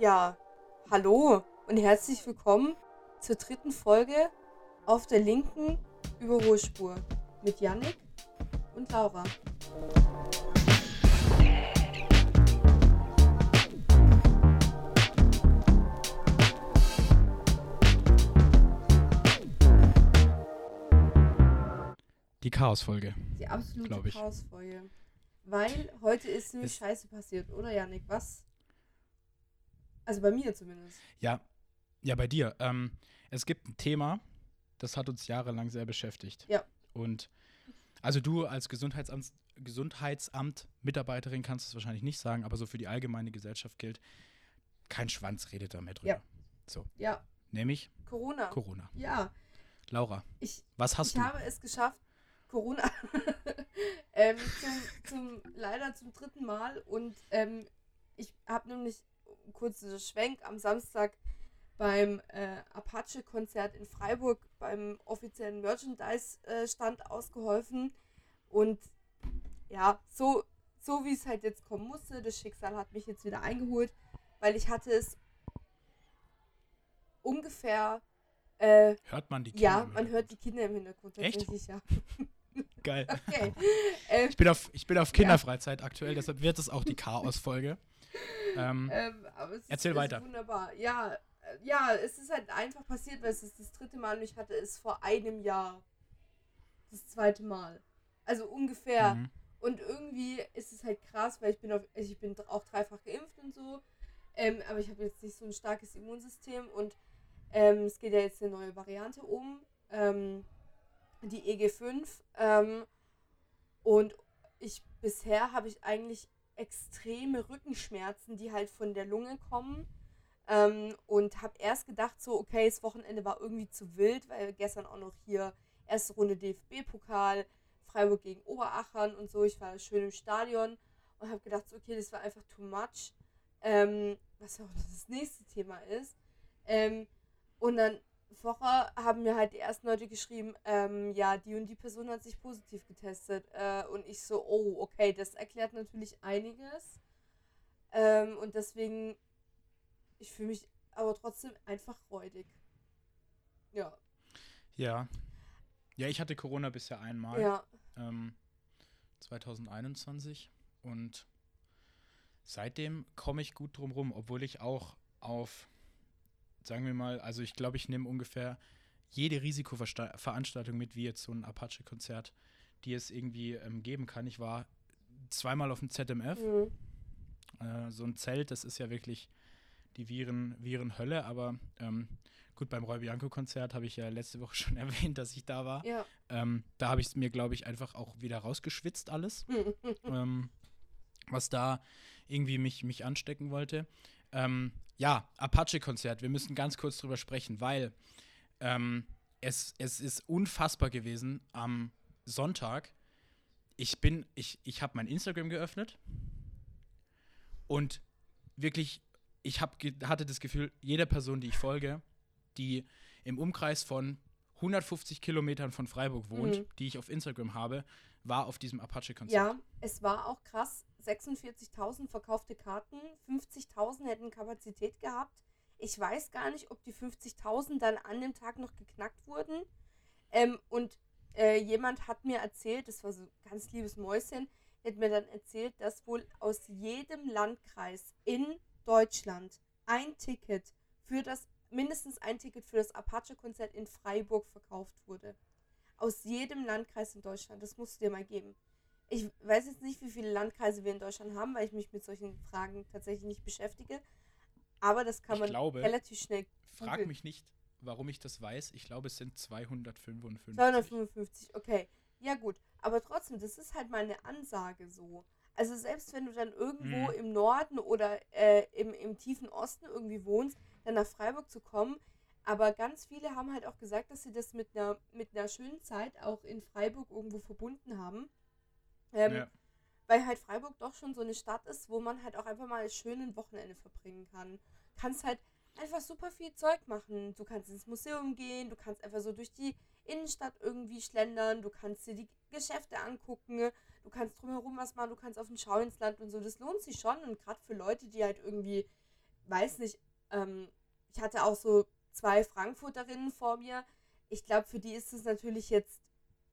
Ja, hallo und herzlich willkommen zur dritten Folge auf der linken Überholspur mit Yannick und Laura. Die Chaosfolge. Die absolute. Chaosfolge. Weil heute ist nämlich Scheiße passiert, oder Yannick? Was? Also bei mir zumindest. Ja, ja, bei dir. Ähm, es gibt ein Thema, das hat uns jahrelang sehr beschäftigt. Ja. Und also du als Gesundheitsamt, Gesundheitsamt Mitarbeiterin kannst es wahrscheinlich nicht sagen, aber so für die allgemeine Gesellschaft gilt, kein Schwanz redet da mehr drüber. Ja. So, Ja, nämlich Corona. Corona. Ja, Laura, ich, was hast ich du? habe es geschafft, Corona ähm, zum, zum, leider zum dritten Mal und ähm, ich habe nämlich kurz einen Schwenk am Samstag beim äh, Apache-Konzert in Freiburg beim offiziellen Merchandise-Stand ausgeholfen und ja, so, so wie es halt jetzt kommen musste, das Schicksal hat mich jetzt wieder eingeholt, weil ich hatte es ungefähr, äh, Hört man die Kinder? ja, im man hört die Hintergrund? Kinder im Hintergrund Echt? ja. Geil. Okay. ähm, Ich bin auf, ich bin auf Kinderfreizeit aktuell, deshalb wird es auch die Chaosfolge. Ähm, ähm, aber es Erzähl ist, weiter. Ist wunderbar. Ja, äh, ja, es ist halt einfach passiert, weil es ist das dritte Mal und ich hatte es vor einem Jahr. Das zweite Mal. Also ungefähr. mhm. Und irgendwie ist es halt krass, weil ich bin auf, also ich bin auch dreifach geimpft und so. Ähm, aber ich habe jetzt nicht so ein starkes Immunsystem und ähm, es geht ja jetzt eine neue Variante um. Ähm, die EG5. Ähm, und ich bisher habe ich eigentlich extreme Rückenschmerzen, die halt von der Lunge kommen. Ähm, und habe erst gedacht, so, okay, das Wochenende war irgendwie zu wild, weil gestern auch noch hier erste Runde DFB-Pokal, Freiburg gegen Oberachern und so. Ich war schön im Stadion und habe gedacht, so, okay, das war einfach too much. Ähm, was ja auch das nächste Thema ist. Ähm, und dann vorher haben mir halt die ersten Leute geschrieben, ähm, ja, die und die Person hat sich positiv getestet. Äh, und ich so, oh, okay, das erklärt natürlich einiges. Ähm, und deswegen, ich fühle mich aber trotzdem einfach räudig. Ja, Ja. Ja, ich hatte Corona bisher einmal. ja, ähm, 2021 und seitdem komme ich gut drum rum, obwohl ich auch auf, sagen wir mal, also ich glaube, ich nehme ungefähr jede Risikoveranstaltung mit, wie jetzt so ein Apache-Konzert, die es irgendwie ähm, geben kann. Ich war zweimal auf dem ZMF, mhm. äh, so ein Zelt, das ist ja wirklich die Viren, Virenhölle, aber ähm, gut, beim Roy Bianco-Konzert habe ich ja letzte Woche schon erwähnt, dass ich da war. ja. Ähm, da habe ich es mir, glaube ich, einfach auch wieder rausgeschwitzt alles, ähm, was da irgendwie mich, mich anstecken wollte. Ähm, ja, Apache-Konzert, wir müssen ganz kurz drüber sprechen, weil ähm, es, es ist unfassbar gewesen am Sonntag. Ich bin, ich, ich habe mein Instagram geöffnet und wirklich, ich hab, hatte das Gefühl, jede Person, die ich folge, die im Umkreis von 150 Kilometern von Freiburg wohnt, Mhm. die ich auf Instagram habe, war auf diesem Apache-Konzert. Ja, es war auch krass. 46.000 verkaufte Karten, 50.000 hätten Kapazität gehabt. Ich weiß gar nicht, ob die 50.000 dann an dem Tag noch geknackt wurden. Ähm, und äh, jemand hat mir erzählt, das war so ein ganz liebes Mäuschen, hat mir dann erzählt, dass wohl aus jedem Landkreis in Deutschland ein Ticket für das, mindestens ein Ticket für das Apache-Konzert in Freiburg verkauft wurde. Aus jedem Landkreis in Deutschland. Das musst du dir mal geben. Ich weiß jetzt nicht, wie viele Landkreise wir in Deutschland haben, weil ich mich mit solchen Fragen tatsächlich nicht beschäftige. Aber das kann Ich man glaube, relativ schnell. Frag googeln. mich nicht, warum ich das weiß. Ich glaube, es sind 255. 255, okay. Ja, gut. Aber trotzdem, das ist halt mal eine Ansage so. Also, selbst wenn du dann irgendwo Mhm. im Norden oder äh, im, im tiefen Osten irgendwie wohnst, dann nach Freiburg zu kommen. Aber ganz viele haben halt auch gesagt, dass sie das mit einer, mit einer schönen Zeit auch in Freiburg irgendwo verbunden haben. Ähm, Ja. weil halt Freiburg doch schon so eine Stadt ist, wo man halt auch einfach mal schön ein Wochenende verbringen kann. Kannst halt einfach super viel Zeug machen. Du kannst ins Museum gehen, du kannst einfach so durch die Innenstadt irgendwie schlendern, du kannst dir die Geschäfte angucken, du kannst drumherum was machen, du kannst auf den Schau ins Land und so. Das lohnt sich schon und gerade für Leute, die halt irgendwie weiß nicht, ähm, ich hatte auch so zwei Frankfurterinnen vor mir. Ich glaube, für die ist es natürlich jetzt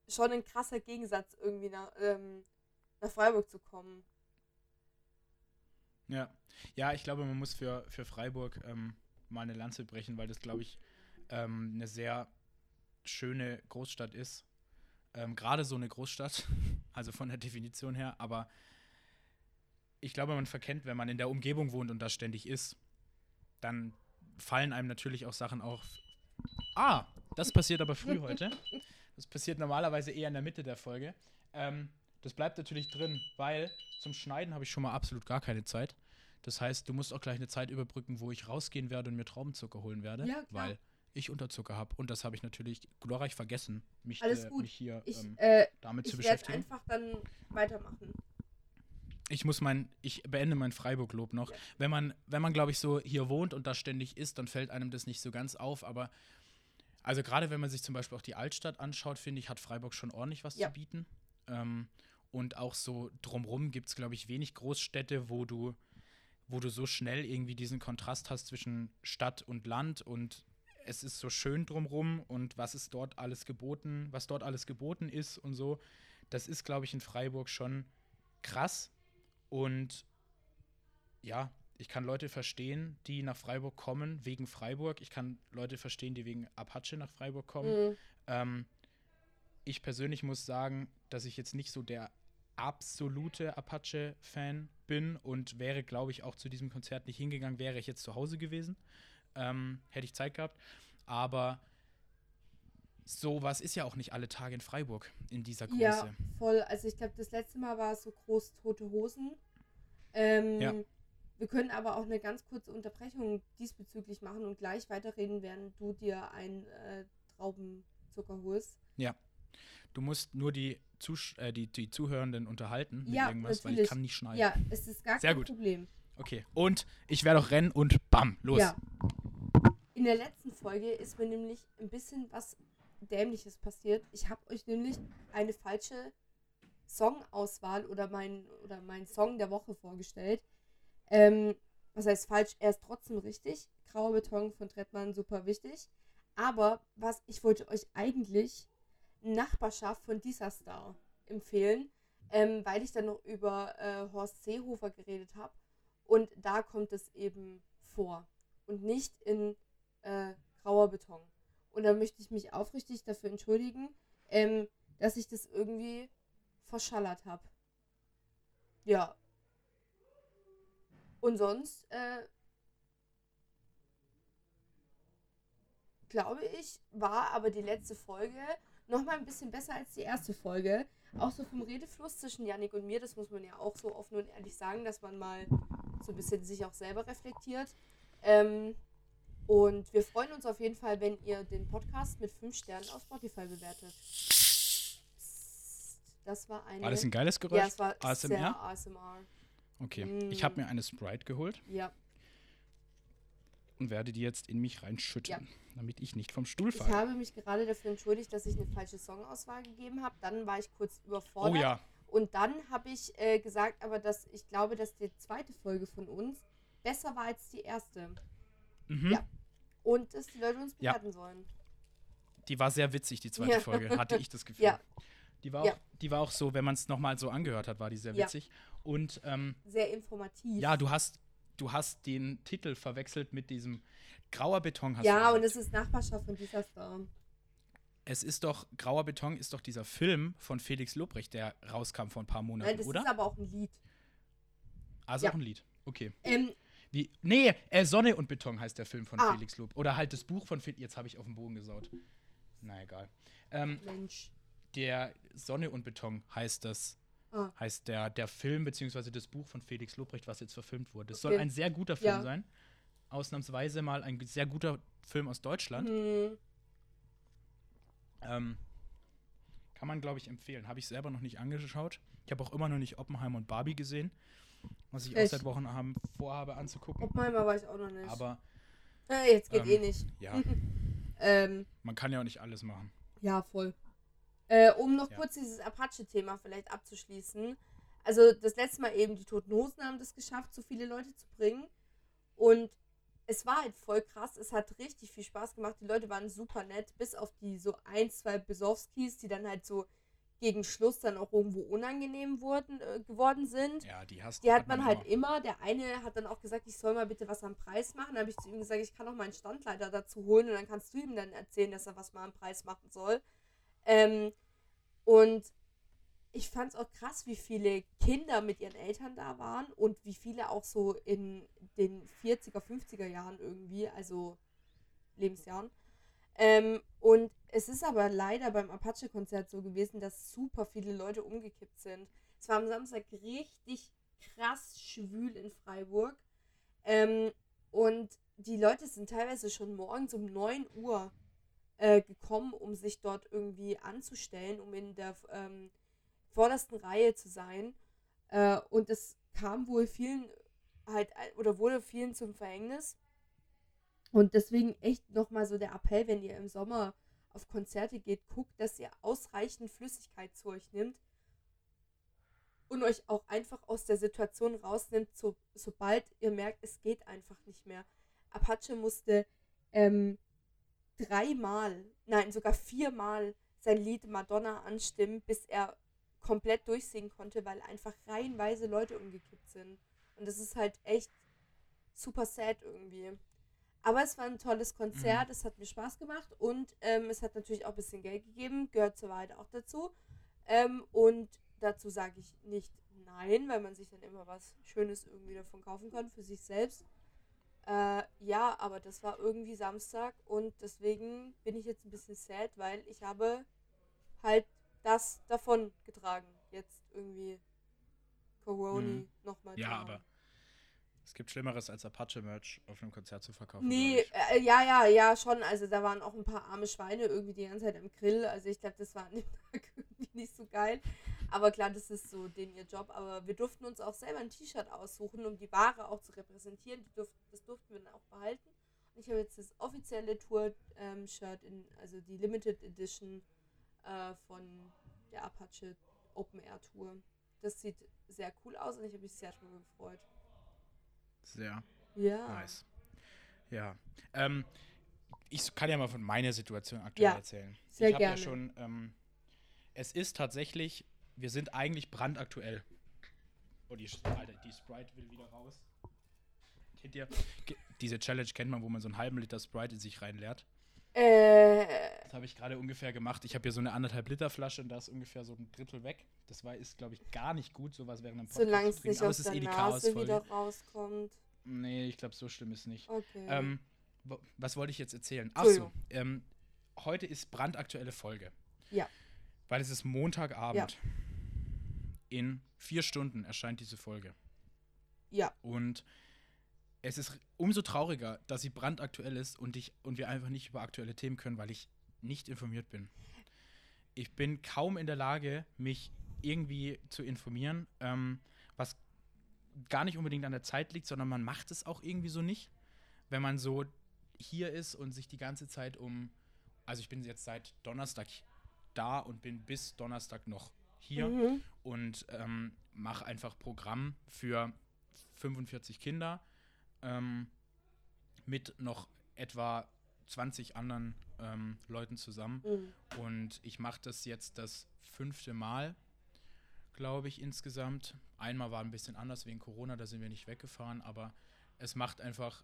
schon ein krasser Gegensatz, irgendwie nach, ähm, nach Freiburg zu kommen. Ja, ja, ich glaube, man muss für, für Freiburg ähm, mal eine Lanze brechen, weil das, glaube ich, ähm, eine sehr schöne Großstadt ist. Ähm, Gerade so eine Großstadt, also von der Definition her, aber ich glaube, man verkennt, wenn man in der Umgebung wohnt und da ständig ist, dann fallen einem natürlich auch Sachen auf. Ah, das passiert aber früh heute. Das passiert normalerweise eher in der Mitte der Folge. Ähm, das bleibt natürlich drin, weil zum Schneiden habe ich schon mal absolut gar keine Zeit. Das heißt, du musst auch gleich eine Zeit überbrücken, wo ich rausgehen werde und mir Traubenzucker holen werde, Ja, weil ich Unterzucker habe. Und das habe ich natürlich glorreich vergessen, mich, äh, mich hier Ich, ähm, äh, damit zu ich werde beschäftigen. einfach dann weitermachen. Ich muss mein, ich beende mein Freiburg-Lob noch. Ja. Wenn man, wenn man, glaube ich, so hier wohnt und da ständig ist, dann fällt einem das nicht so ganz auf. Aber also gerade wenn man sich zum Beispiel auch die Altstadt anschaut, finde ich, hat Freiburg schon ordentlich was Ja. zu bieten. Ähm, und auch so drumrum gibt es, glaube ich, wenig Großstädte, wo du, wo du so schnell irgendwie diesen Kontrast hast zwischen Stadt und Land und es ist so schön drumrum und was ist dort alles geboten, was dort alles geboten ist und so. Das ist, glaube ich, in Freiburg schon krass. Und ja, ich kann Leute verstehen, die nach Freiburg kommen wegen Freiburg. Ich kann Leute verstehen, die wegen Apache nach Freiburg kommen. Mhm. Ähm, ich persönlich muss sagen, dass ich jetzt nicht so der absolute Apache-Fan bin und wäre, glaube ich, auch zu diesem Konzert nicht hingegangen, wäre ich jetzt zu Hause gewesen. Ähm, hätte ich Zeit gehabt. Aber sowas ist ja auch nicht alle Tage in Freiburg in dieser Größe. Ja, voll. Also ich glaube, das letzte Mal war es so groß tote Hosen. Ähm, Ja. Wir können aber auch eine ganz kurze Unterbrechung diesbezüglich machen und gleich weiterreden, während du dir ein äh, Traubenzucker holst. Du musst nur die, Zus äh, die, die Zuhörenden unterhalten mit Ja, irgendwas, weil ich natürlich. kann nicht schneiden. Ja, es ist gar Sehr kein gut. Problem. Okay. Und ich werde auch rennen und bam, los. Ja. In der letzten Folge ist mir nämlich ein bisschen was Dämliches passiert. Ich habe euch nämlich eine falsche Songauswahl oder mein, oder mein Song der Woche vorgestellt. Ähm, was heißt falsch? Er ist trotzdem richtig. Grauer Beton von Trettmann, super wichtig. Aber was ich wollte euch eigentlich Nachbarschaft von dieser Star empfehlen, ähm, weil ich dann noch über äh, Horst Seehofer geredet habe. Und da kommt es eben vor. Und nicht in äh, grauer Beton. Und da möchte ich mich aufrichtig dafür entschuldigen, ähm, dass ich das irgendwie verschallert habe. Ja. Und sonst, äh, glaube ich, war aber die letzte Folge noch mal ein bisschen besser als die erste Folge. Auch so vom Redefluss zwischen Yannick und mir, das muss man ja auch so offen und ehrlich sagen, dass man mal so ein bisschen sich auch selber reflektiert. Ähm, und wir freuen uns auf jeden Fall, wenn ihr den Podcast mit 5 Sternen auf Spotify bewertet. Das war eine. War das ein geiles Geräusch? ja, es war ASMR? sehr ASMR. Okay. Mm. Ich habe mir eine Sprite geholt Ja. und werde die jetzt in mich reinschütten, damit ich nicht vom Stuhl Ich falle. habe mich gerade dafür entschuldigt, dass ich eine falsche Songauswahl gegeben habe. Dann war ich kurz Oh überfordert. ja. Und dann habe ich äh, gesagt, aber dass ich glaube, dass die zweite Folge von uns besser war als die erste. Mhm. Ja. Und dass die Leute uns Ja. bewerten sollen. Die war sehr witzig, die zweite Ja. Folge, hatte ich das Gefühl. Ja. Die war, auch, Ja. die war auch so, wenn man es nochmal so angehört hat, war die sehr Ja. witzig. Und ähm, Sehr informativ. ja, du hast, du hast den Titel verwechselt mit diesem grauer Beton. Hast ja, und es ist Nachbarschaft von dieser Star. es ist doch, grauer Beton ist doch dieser Film von Felix Lobrecht, der rauskam vor ein paar Monaten, Nein, das oder? ist aber auch ein Lied. also ja. auch ein Lied. Okay. Ähm, Wie, nee, äh, Sonne und Beton heißt der Film von Ah. Felix Lob. Oder halt das Buch von Felix. Jetzt habe ich auf den Bogen gesaut. Na egal. Ähm, Mensch. der Sonne und Beton heißt das. Ah. Heißt der, der Film beziehungsweise das Buch von Felix Lobrecht, was jetzt verfilmt wurde. Es soll Okay. ein sehr guter Film Ja. sein. Ausnahmsweise mal ein sehr guter Film aus Deutschland. Hm, Ähm, kann man, glaube ich, empfehlen. Habe ich selber noch nicht angeschaut. Ich habe auch immer noch nicht Oppenheimer und Barbie gesehen. Was ich auch Echt? seit Wochen haben, vorhabe anzugucken. Oppenheimer weiß ich auch noch nicht. Aber äh, jetzt geht ähm, eh nicht. ja, Ähm, man kann ja auch nicht alles machen. Ja, voll. Äh, um noch Ja. kurz dieses Apache-Thema vielleicht abzuschließen. Also das letzte Mal eben, die Toten Hosen haben das geschafft, so viele Leute zu bringen. Und es war halt voll krass. Es hat richtig viel Spaß gemacht. Die Leute waren super nett, bis auf die so ein, zwei Besowskis, die dann halt so gegen Schluss dann auch irgendwo unangenehm wurden, äh, geworden sind. Ja, die hast Die hat man halt immer. Der eine hat dann auch gesagt, ich soll mal bitte was am Preis machen. Dann habe ich zu ihm gesagt, ich kann auch meinen Standleiter dazu holen und dann kannst du ihm dann erzählen, dass er was mal am Preis machen soll. Ähm, und ich fand es auch krass, wie viele Kinder mit ihren Eltern da waren und wie viele auch so in den 40er, 50er Jahren irgendwie, also Lebensjahren. Ähm, und es ist aber leider beim Apache-Konzert so gewesen, dass super viele Leute umgekippt sind. Es war am Samstag richtig krass schwül in Freiburg. Ähm, und die Leute sind teilweise schon morgens um 9 Uhr äh, gekommen, um sich dort irgendwie anzustellen, um in der ähm, vordersten Reihe zu sein. Äh, und es kam wohl vielen halt, oder wurde vielen zum Verhängnis. Und deswegen echt nochmal so der Appell, wenn ihr im Sommer auf Konzerte geht, guckt, dass ihr ausreichend Flüssigkeit zu euch nimmt und euch auch einfach aus der Situation rausnimmt, so, sobald ihr merkt, es geht einfach nicht mehr. Apache musste ähm, dreimal, nein, sogar viermal sein Lied Madonna anstimmen, bis er komplett durchsingen konnte, weil einfach reihenweise Leute umgekippt sind. Und das ist halt echt super sad irgendwie. Aber es war ein tolles Konzert, mhm. es hat mir Spaß gemacht und ähm, es hat natürlich auch ein bisschen Geld gegeben, gehört zur Wahrheit auch dazu. Ähm, und dazu sage ich nicht nein, weil man sich dann immer was Schönes irgendwie davon kaufen kann für sich selbst. Äh, ja, aber das war irgendwie Samstag und deswegen bin ich jetzt ein bisschen sad, weil ich habe halt das davon getragen. Jetzt irgendwie Corona mhm. nochmal. Ja, aber es gibt Schlimmeres als Apache-Merch auf einem Konzert zu verkaufen. Nee, äh, ja, ja, ja, schon. Also da waren auch ein paar arme Schweine irgendwie die ganze Zeit im Grill. Also ich glaube, das war an dem Tag irgendwie nicht so geil. Aber klar, das ist so den ihr Job. Aber wir durften uns auch selber ein T-Shirt aussuchen, um die Ware auch zu repräsentieren. Durf das durften wir dann auch behalten. Und ich habe jetzt das offizielle Tour-Shirt, ähm, also die Limited Edition äh, von der Apache Open Air Tour. Das sieht sehr cool aus und ich habe mich sehr darüber gefreut. Sehr ja. nice. Ja. Ähm, ich kann ja mal von meiner Situation aktuell ja, erzählen. Sehr ich habe ja schon, ähm, es ist tatsächlich, wir sind eigentlich brandaktuell. Oh, die, Alter, die Sprite will wieder raus. Kennt ihr? Diese Challenge kennt man, wo man so einen halben Liter Sprite in sich reinleert. Äh. Das habe ich gerade ungefähr gemacht. Ich habe hier so eine anderthalb Liter Flasche und da ist ungefähr so ein Drittel weg. Das war, ist, glaube ich, gar nicht gut, sowas während einem Podcast Solange es nicht aus der eh Nase wieder rauskommt. Nee, ich glaube, so schlimm ist nicht. Okay. Ähm, was wollte ich jetzt erzählen? Achso, ähm, heute ist brandaktuelle Folge. Ja. Weil es ist Montagabend. Ja. In vier Stunden erscheint diese Folge. Ja. Und es ist umso trauriger, dass sie brandaktuell ist und, ich, und wir einfach nicht über aktuelle Themen können, weil ich nicht informiert bin. Ich bin kaum in der Lage, mich irgendwie zu informieren, ähm, was gar nicht unbedingt an der Zeit liegt, sondern man macht es auch irgendwie so nicht, wenn man so hier ist und sich die ganze Zeit um, also ich bin jetzt seit Donnerstag da und bin bis Donnerstag noch hier mhm. und ähm, mache einfach Programm für 45 Kinder ähm, mit noch etwa 20 anderen ähm, Leuten zusammen. Mhm. Und ich mache das jetzt das fünfte Mal, glaube ich, insgesamt. Einmal war ein bisschen anders wegen Corona, da sind wir nicht weggefahren, aber es macht einfach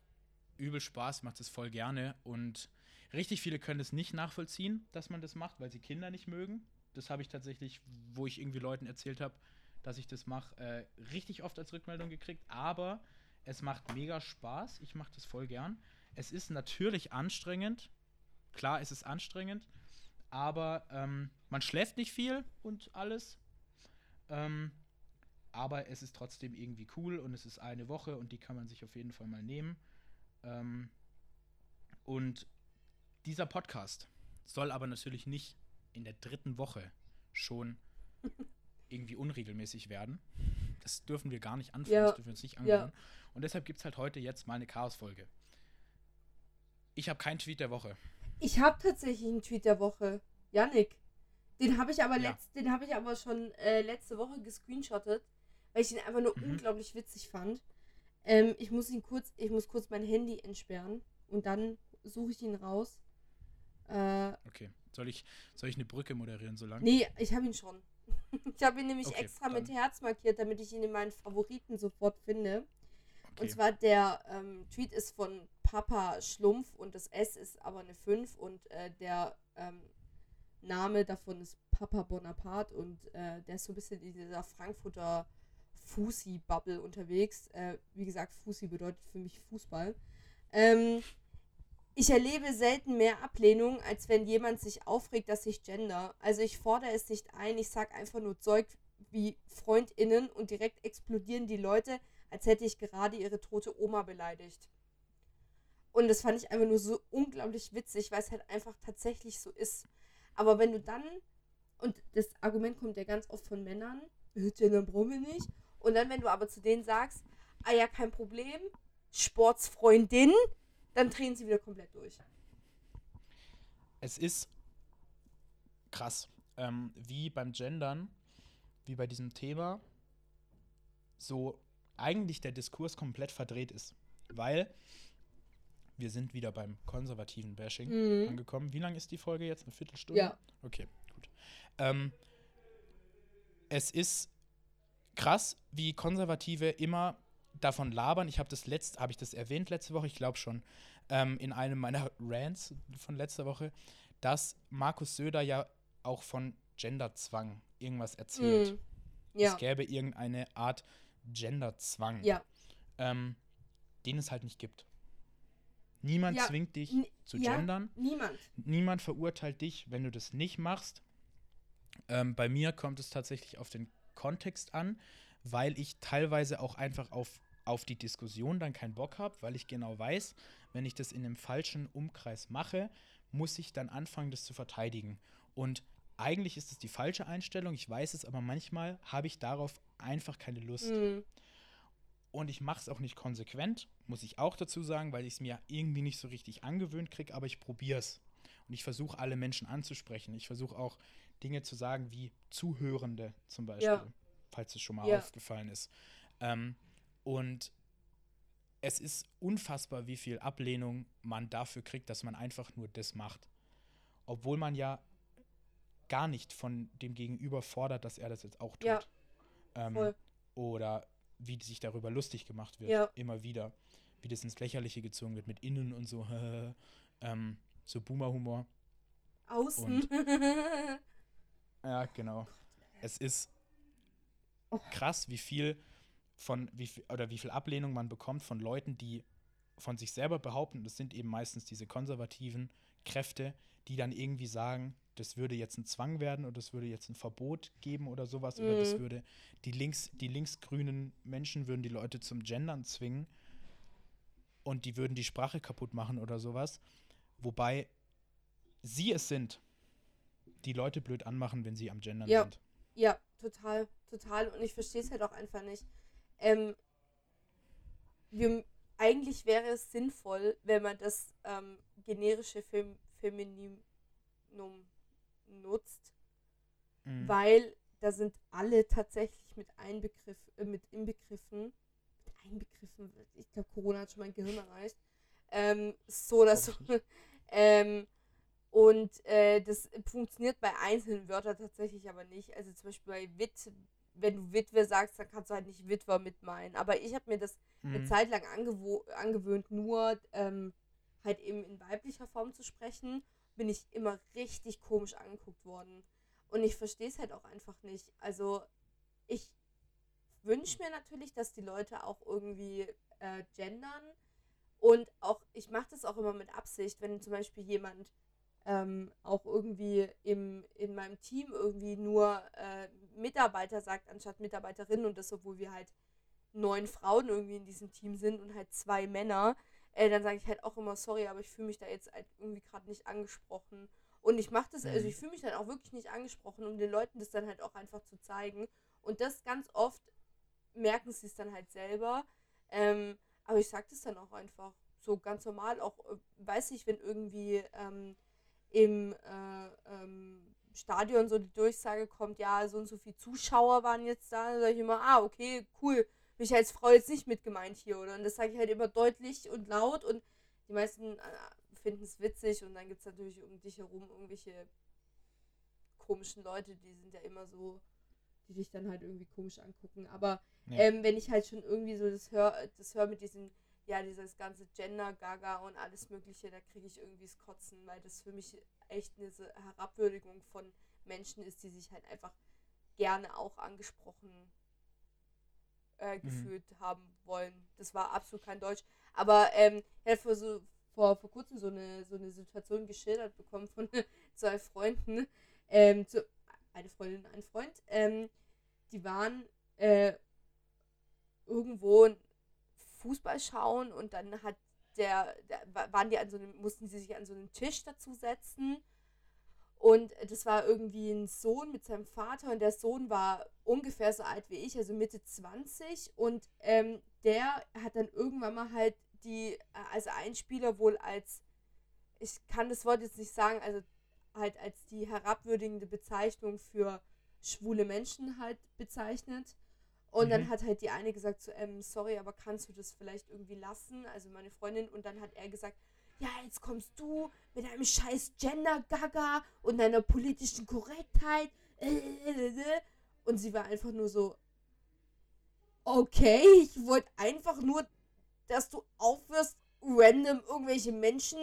übel Spaß, macht es voll gerne und richtig viele können es nicht nachvollziehen, dass man das macht, weil sie Kinder nicht mögen. Das habe ich tatsächlich, wo ich irgendwie Leuten erzählt habe, dass ich das mache, äh, richtig oft als Rückmeldung gekriegt, aber es macht mega Spaß. Ich mache das voll gern. Es ist natürlich anstrengend. Klar, es ist anstrengend. Aber ähm, man schläft nicht viel und alles. Ähm, aber es ist trotzdem irgendwie cool und es ist eine Woche und die kann man sich auf jeden Fall mal nehmen. Ähm, und dieser Podcast soll aber natürlich nicht in der dritten Woche schon irgendwie unregelmäßig werden. Das dürfen wir gar nicht anfangen, ja. das dürfen wir uns nicht angehören. Ja. Und deshalb gibt es halt heute jetzt mal eine Chaos-Folge. Ich habe keinen Tweet der Woche. Ich habe tatsächlich einen Tweet der Woche. Yannick. Den habe ich aber ja. letzt, den habe ich aber schon äh, letzte Woche gescreenshottet, weil ich ihn einfach nur mhm. unglaublich witzig fand. Ähm, ich muss ihn kurz, ich muss kurz mein Handy entsperren und dann suche ich ihn raus. Äh, okay. Soll ich, soll ich eine Brücke moderieren so lange? Nee, ich habe ihn schon. Ich habe ihn nämlich Okay, extra mit dann- Herz markiert, damit ich ihn in meinen Favoriten sofort finde. Okay. Und zwar der ähm, Tweet ist von Papa Schlumpf und das S ist aber eine 5 und äh, der ähm, Name davon ist Papa Bonaparte und äh, der ist so ein bisschen in dieser Frankfurter Fusi-Bubble unterwegs. Äh, wie gesagt, Fusi bedeutet für mich Fußball. Ähm, ich erlebe selten mehr Ablehnung, als wenn jemand sich aufregt, dass ich gender. Also ich fordere es nicht ein, ich sag einfach nur Zeug wie FreundInnen und direkt explodieren die Leute, als hätte ich gerade ihre tote Oma beleidigt. Und das fand ich einfach nur so unglaublich witzig, weil es halt einfach tatsächlich so ist. Aber wenn du dann, und das Argument kommt ja ganz oft von Männern, äh, Gender brauchen wir nicht. Und dann, wenn du aber zu denen sagst, ah ja, kein Problem, Sportsfreundin, dann drehen sie wieder komplett durch. es ist krass, ähm, wie beim Gendern, wie bei diesem Thema, so eigentlich der Diskurs komplett verdreht ist. Weil wir sind wieder beim konservativen Bashing Mhm. angekommen. Wie lang ist die Folge jetzt? Eine Viertelstunde? Ja. Okay, gut. Ähm, es ist krass, wie Konservative immer davon labern. Ich habe das letzt, habe ich das erwähnt letzte Woche? Ich glaube schon. Ähm, in einem meiner Rants von letzter Woche, dass Markus Söder ja auch von Genderzwang irgendwas erzählt. Mhm. Ja. Es gäbe irgendeine Art Genderzwang, Ja. ähm, den es halt nicht gibt. Niemand Ja, zwingt dich zu gendern. Niemand. Niemand verurteilt dich, wenn du das nicht machst. Ähm, bei mir kommt es tatsächlich auf den Kontext an, weil ich teilweise auch einfach auf, auf die Diskussion dann keinen Bock habe, weil ich genau weiß, wenn ich das in einem falschen Umkreis mache, muss ich dann anfangen, das zu verteidigen. Und eigentlich ist es die falsche Einstellung, ich weiß es, aber manchmal habe ich darauf einfach keine Lust. Mhm. Und ich mache es auch nicht konsequent, muss ich auch dazu sagen, weil ich es mir irgendwie nicht so richtig angewöhnt kriege, aber ich probiere es. Und ich versuche alle Menschen anzusprechen. Ich versuche auch Dinge zu sagen wie Zuhörende zum Beispiel, Ja. falls es schon mal Ja. aufgefallen ist. Ähm, und es ist unfassbar, wie viel Ablehnung man dafür kriegt, dass man einfach nur das macht. Obwohl man ja gar nicht von dem Gegenüber fordert, dass er das jetzt auch tut. Ja, ähm, oder wie sich darüber lustig gemacht wird, Ja. immer wieder. Wie das ins Lächerliche gezogen wird mit innen und so. ähm, so Boomer-Humor. Außen. Ja, genau. Es ist Oh. krass, wie viel von, wie viel, oder wie viel Ablehnung man bekommt von Leuten, die von sich selber behaupten, das sind eben meistens diese konservativen Kräfte, die dann irgendwie sagen, das würde jetzt ein Zwang werden oder das würde jetzt ein Verbot geben oder sowas oder das Mhm. würde die links die linksgrünen Menschen würden die Leute zum Gendern zwingen und die würden die Sprache kaputt machen oder sowas, wobei sie es sind, die Leute blöd anmachen, wenn sie am Gendern Ja. sind. Ja, total, total. Und ich verstehe es halt auch einfach nicht. Ähm, wir, eigentlich wäre es sinnvoll, wenn man das ähm, generische Fem Femininum nutzt, Mhm. weil da sind alle tatsächlich mit einbegriff, äh, mit inbegriffen. Mit einbegriffen, ich glaube, Corona hat schon mein Gehirn erreicht. Ähm, so oder so. Ähm, und äh, das funktioniert bei einzelnen Wörtern tatsächlich aber nicht. Also zum Beispiel bei Wit, wenn du Witwe sagst, dann kannst du halt nicht Witwer mit meinen. Aber ich habe mir das eine Mhm. Zeit lang angewöhnt, nur ähm, halt eben in weiblicher Form zu sprechen, bin ich immer richtig komisch angeguckt worden. Und ich verstehe es halt auch einfach nicht. Also ich wünsche mir natürlich, dass die Leute auch irgendwie äh, gendern. Und auch, ich mache das auch immer mit Absicht, wenn zum Beispiel jemand ähm, auch irgendwie im, in meinem Team irgendwie nur äh, Mitarbeiter sagt, anstatt Mitarbeiterinnen und das, obwohl wir halt neun Frauen irgendwie in diesem Team sind und halt zwei Männer, äh, dann sage ich halt auch immer, sorry, aber ich fühle mich da jetzt halt irgendwie gerade nicht angesprochen. Und ich mache das, also Mhm. ich fühle mich dann auch wirklich nicht angesprochen, um den Leuten das dann halt auch einfach zu zeigen. Und das ganz oft merken sie es dann halt selber. Ähm, aber ich sage das dann auch einfach so ganz normal. Auch äh, weiß ich, wenn irgendwie ähm, im äh, ähm, Stadion so die Durchsage kommt, ja, so und so viele Zuschauer waren jetzt da, dann sage ich immer, ah, okay, cool. bin ich als Frau jetzt nicht mit gemeint hier, oder? Und das sage ich halt immer deutlich und laut und die meisten äh, finden es witzig und dann gibt es natürlich um dich herum irgendwelche komischen Leute, die sind ja immer so, die dich dann halt irgendwie komisch angucken. Aber ja. ähm, wenn ich halt schon irgendwie so das höre, das hör mit diesem, ja, dieses ganze Gender-Gaga und alles Mögliche, da kriege ich irgendwie das Kotzen, weil das für mich echt eine Herabwürdigung von Menschen ist, die sich halt einfach gerne auch angesprochen äh, mhm. gefühlt mhm. haben wollen. Das war absolut kein Deutsch. Aber ähm, ich habe vor, so, vor, vor kurzem so eine, so eine Situation geschildert bekommen von zwei Freunden. Ähm, zu, eine Freundin, ein Freund. Ähm, die waren äh, irgendwo Fußball schauen und dann hat der, der, waren die an so einem, mussten sie sich an so einen Tisch dazu setzen und das war irgendwie ein Sohn mit seinem Vater und der Sohn war ungefähr so alt wie ich, also Mitte 20. Und ähm, der hat dann irgendwann mal halt die, also ein Spieler wohl als, ich kann das Wort jetzt nicht sagen, also halt als die herabwürdigende Bezeichnung für schwule Menschen halt bezeichnet. Und mhm. dann hat halt die eine gesagt so, ähm, sorry, aber kannst du das vielleicht irgendwie lassen? Also meine Freundin. Und dann hat er gesagt, ja, jetzt kommst du mit einem scheiß Gender-Gaga und deiner politischen Korrektheit. Und sie war einfach nur so, okay, ich wollte einfach nur, dass du aufhörst, random irgendwelche Menschen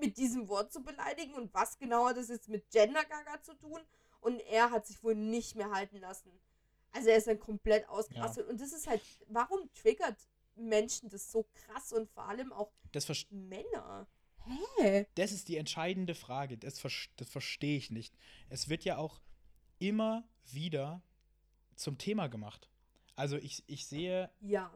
mit diesem Wort zu beleidigen und was genau hat das jetzt mit Gender-Gaga zu tun? Und er hat sich wohl nicht mehr halten lassen. Also er ist dann komplett ausgerastet. Ja. Und das ist halt, warum triggert Menschen das so krass und vor allem auch Männer. Hä? Das ist die entscheidende Frage. Das, das verstehe ich nicht. Es wird ja auch immer wieder zum Thema gemacht. Also ich, ich sehe ja.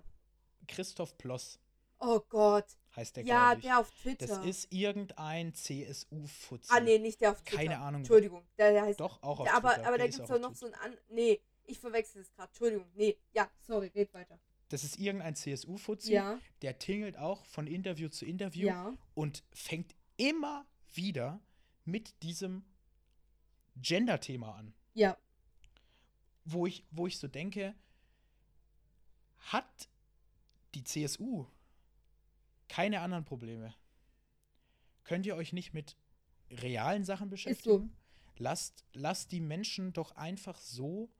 Christoph Ploss. Oh Gott. Heißt der, Ja, der auf Twitter. Das ist irgendein CSU-Fuzzi. Ah, nee, nicht der auf Twitter. Keine Ahnung. Entschuldigung. Der, der heißt, Doch, auch auf der, aber, Twitter. Aber da gibt es doch noch so ein an. Nee, ich verwechsel es gerade. Entschuldigung. Nee, ja, sorry, red weiter. Das ist irgendein CSU-Fuzzi, ja. der tingelt auch von Interview zu Interview ja. und fängt immer wieder mit diesem Gender-Thema an. Ja. Wo ich, wo ich so denke, hat die CSU keine anderen Probleme? Könnt ihr euch nicht mit realen Sachen beschäftigen? So. Lasst, lasst die Menschen doch einfach so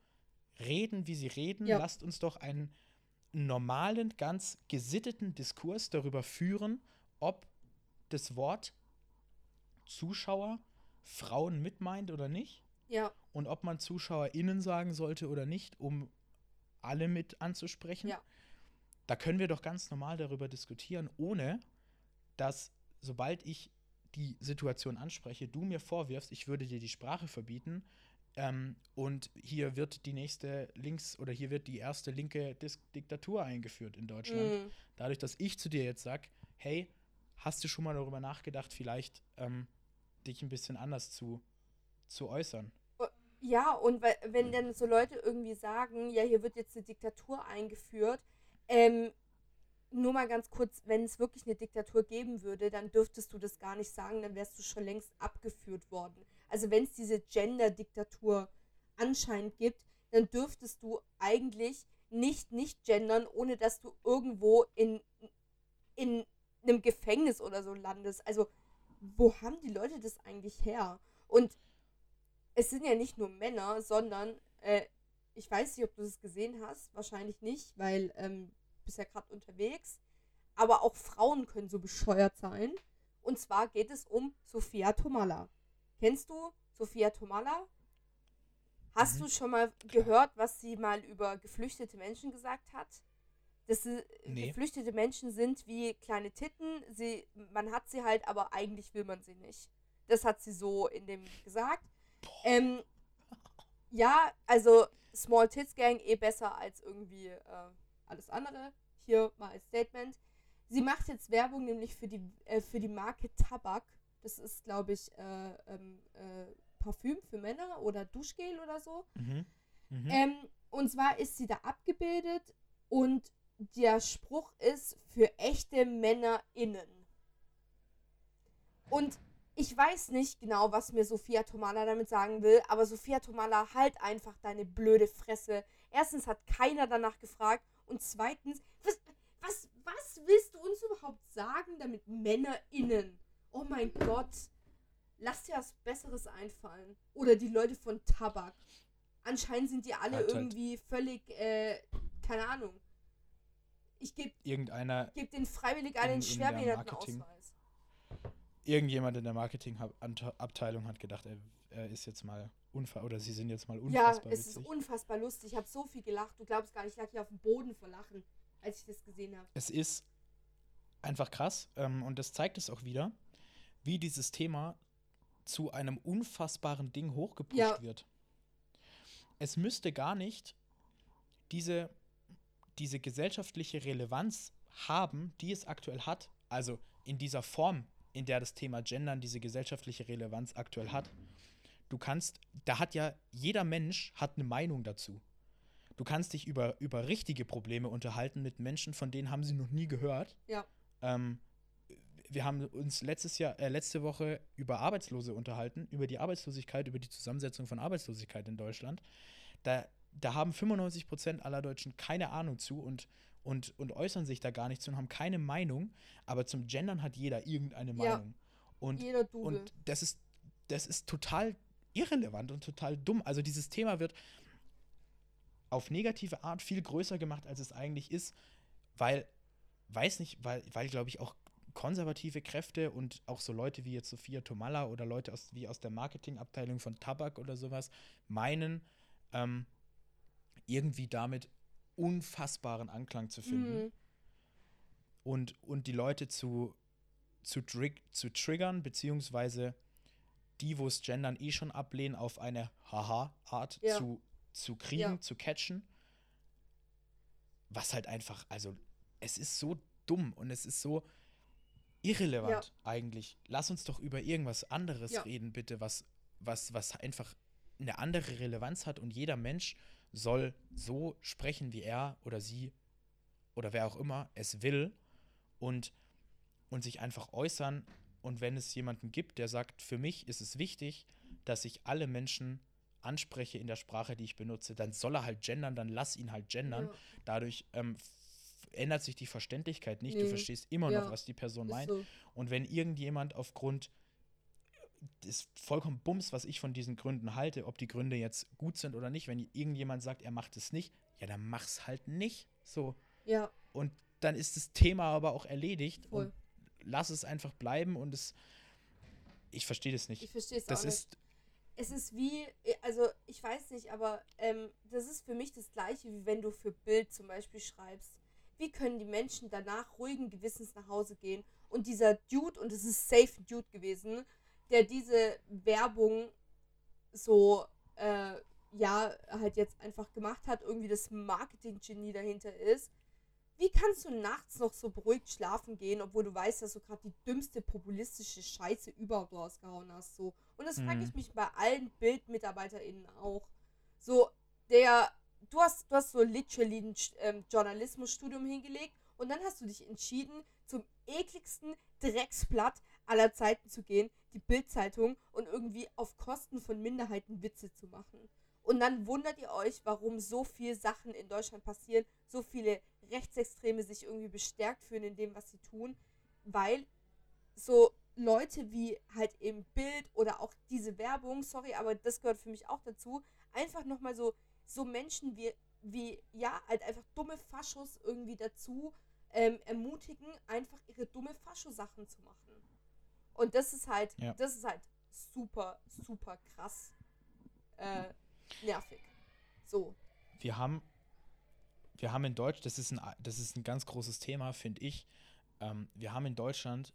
reden, wie sie reden. Ja. Lasst uns doch einen normalen, ganz gesitteten Diskurs darüber führen, ob das Wort Zuschauer Frauen mitmeint oder nicht. Ja. Und ob man ZuschauerInnen sagen sollte oder nicht, um alle mit anzusprechen. Ja. Da können wir doch ganz normal darüber diskutieren, ohne dass, sobald ich die Situation anspreche, du mir vorwirfst, ich würde dir die Sprache verbieten, ähm, und hier wird die nächste links oder hier wird die erste linke Dis Diktatur eingeführt in Deutschland. Mhm. Dadurch, dass ich zu dir jetzt sage, hey, hast du schon mal darüber nachgedacht, vielleicht ähm, dich ein bisschen anders zu, zu äußern? Oh, ja, und wenn dann so Leute irgendwie sagen, ja, hier wird jetzt eine Diktatur eingeführt, ähm, nur mal ganz kurz, wenn es wirklich eine Diktatur geben würde, dann dürftest du das gar nicht sagen, dann wärst du schon längst abgeführt worden. Also wenn es diese Gender-Diktatur anscheinend gibt, dann dürftest du eigentlich nicht nicht gendern, ohne dass du irgendwo in, in einem Gefängnis oder so landest. Also wo haben die Leute das eigentlich her? Und es sind ja nicht nur Männer, sondern äh, ich weiß nicht, ob du das gesehen hast, wahrscheinlich nicht, weil ähm, bist ja gerade unterwegs. Aber auch Frauen können so bescheuert sein. Und zwar geht es um Sophia Tomala. Kennst du Sophia Tomala? Hast mhm. du schon mal gehört, was sie mal über geflüchtete Menschen gesagt hat? Dass nee. geflüchtete Menschen sind wie kleine Titten. Sie, man hat sie halt, aber eigentlich will man sie nicht. Das hat sie so in dem gesagt. Ähm, ja, also Small Tits Gang eh besser als irgendwie äh, alles andere. Hier mal als Statement. Sie macht jetzt Werbung nämlich für die, äh, für die Marke Tabak. Das ist, glaube ich, äh, ähm, äh, Parfüm für Männer oder Duschgel oder so. Mhm. Mhm. Ähm, und zwar ist sie da abgebildet und der Spruch ist für echte MännerInnen. Und ich weiß nicht genau, was mir Sophia Tomala damit sagen will, aber Sophia Tomala, halt einfach deine blöde Fresse. Erstens hat keiner danach gefragt Und zweitens, was, was, was willst du uns überhaupt sagen, damit MännerInnen? Oh mein Gott. Lass dir was Besseres einfallen. Oder die Leute von Tabak. Anscheinend sind die alle Halt, halt. irgendwie völlig, äh, keine Ahnung. Ich gebe Irgendeiner, geb den freiwillig einen in der Schwerbehindertenausweis. irgendjemand in der Marketingabteilung hat gedacht, er, er ist jetzt mal unfassbar, oder sie sind jetzt mal Ja, unfassbar es ist witzig. unfassbar lustig. Ich habe so viel gelacht. Du glaubst gar nicht, ich lag hier auf dem Boden vor Lachen, als ich das gesehen habe. es ist einfach krass ähm, und das zeigt es auch wieder, wie dieses Thema zu einem unfassbaren Ding hochgepusht Ja. wird. Es müsste gar nicht diese, diese gesellschaftliche Relevanz haben, die es aktuell hat, also in dieser Form, in der das Thema Gendern diese gesellschaftliche Relevanz aktuell hat. Du kannst, da hat ja jeder Mensch hat eine Meinung dazu. Du kannst dich über, über richtige Probleme unterhalten mit Menschen, von denen haben sie noch nie gehört. Ja. Ähm, wir haben uns letztes Jahr, äh, letzte Woche über Arbeitslose unterhalten, über die Arbeitslosigkeit, über die Zusammensetzung von Arbeitslosigkeit in Deutschland. Da, da haben 95 Prozent aller Deutschen keine Ahnung zu und, und, und äußern sich da gar nicht zu und haben keine Meinung. Aber zum Gendern hat jeder irgendeine Ja. Meinung. Und, Jeder und das ist, das ist total irrelevant und total dumm. Also dieses Thema wird auf negative Art viel größer gemacht, als es eigentlich ist, weil, weiß nicht, weil, weil glaube ich, auch konservative Kräfte und auch so Leute wie jetzt Sophia Tomalla oder Leute aus, wie aus der Marketingabteilung von Tabak oder sowas meinen, ähm, irgendwie damit unfassbaren Anklang zu finden Mhm. und, und die Leute zu, zu, trig zu triggern, beziehungsweise die, wo es Gendern eh schon ablehnen, auf eine Haha-Art Ja. zu, zu kriegen, Ja. zu catchen. Was halt einfach, also es ist so dumm und es ist so irrelevant eigentlich. Lass uns doch über irgendwas anderes Ja. reden, bitte, was, was, was einfach eine andere Relevanz hat und jeder Mensch soll so sprechen, wie er oder sie oder wer auch immer es will und, und sich einfach äußern. Und wenn es jemanden gibt, der sagt, für mich ist es wichtig, dass ich alle Menschen anspreche in der Sprache, die ich benutze, dann soll er halt gendern, dann lass ihn halt gendern. Ja. Dadurch ähm, ändert sich die Verständlichkeit nicht. Du Nee. verstehst immer Ja. noch, was die Person meint. so. Und wenn irgendjemand aufgrund ist vollkommen Bums, was ich von diesen Gründen halte, ob die Gründe jetzt gut sind oder nicht, wenn irgendjemand sagt, er macht es nicht, ja, dann mach's halt nicht. So. Ja, Und dann ist das Thema aber auch erledigt Voll. und lass es einfach bleiben und es. Ich verstehe das nicht. ich verstehe es auch nicht. ist. es ist wie, also ich weiß nicht, aber ähm, das ist für mich das gleiche, wie wenn du für Bild zum Beispiel schreibst. Wie können die Menschen danach ruhigen Gewissens nach Hause gehen? Und dieser Dude, und es ist safe Dude gewesen, der diese Werbung so, äh, ja, halt jetzt einfach gemacht hat, irgendwie das Marketing-Genie dahinter ist. Wie kannst du nachts noch so beruhigt schlafen gehen, obwohl du weißt, dass du gerade die dümmste populistische Scheiße überhaupt rausgehauen hast? So. Und das frage Mhm. ich mich bei allen BildmitarbeiterInnen auch. So, der, du hast, du hast so literally ein ähm, Journalismusstudium hingelegt und dann hast du dich entschieden, zum ekligsten Drecksblatt aller Zeiten zu gehen, die Bildzeitung, und irgendwie auf Kosten von Minderheiten Witze zu machen. Und dann wundert ihr euch, warum so viele Sachen in Deutschland passieren, so viele Rechtsextreme sich irgendwie bestärkt fühlen in dem, was sie tun, weil so Leute wie halt eben Bild oder auch diese Werbung, sorry, aber das gehört für mich auch dazu, einfach nochmal so, so Menschen wie, wie, ja, halt einfach dumme Faschos irgendwie dazu ähm, ermutigen, einfach ihre dumme Fascho-Sachen zu machen. Und das ist halt, Ja. das ist halt super, super krass äh, nervig. So. Wir haben. Wir haben in Deutsch, das ist ein, das ist ein ganz großes Thema, finde ich. Ähm, wir haben in Deutschland,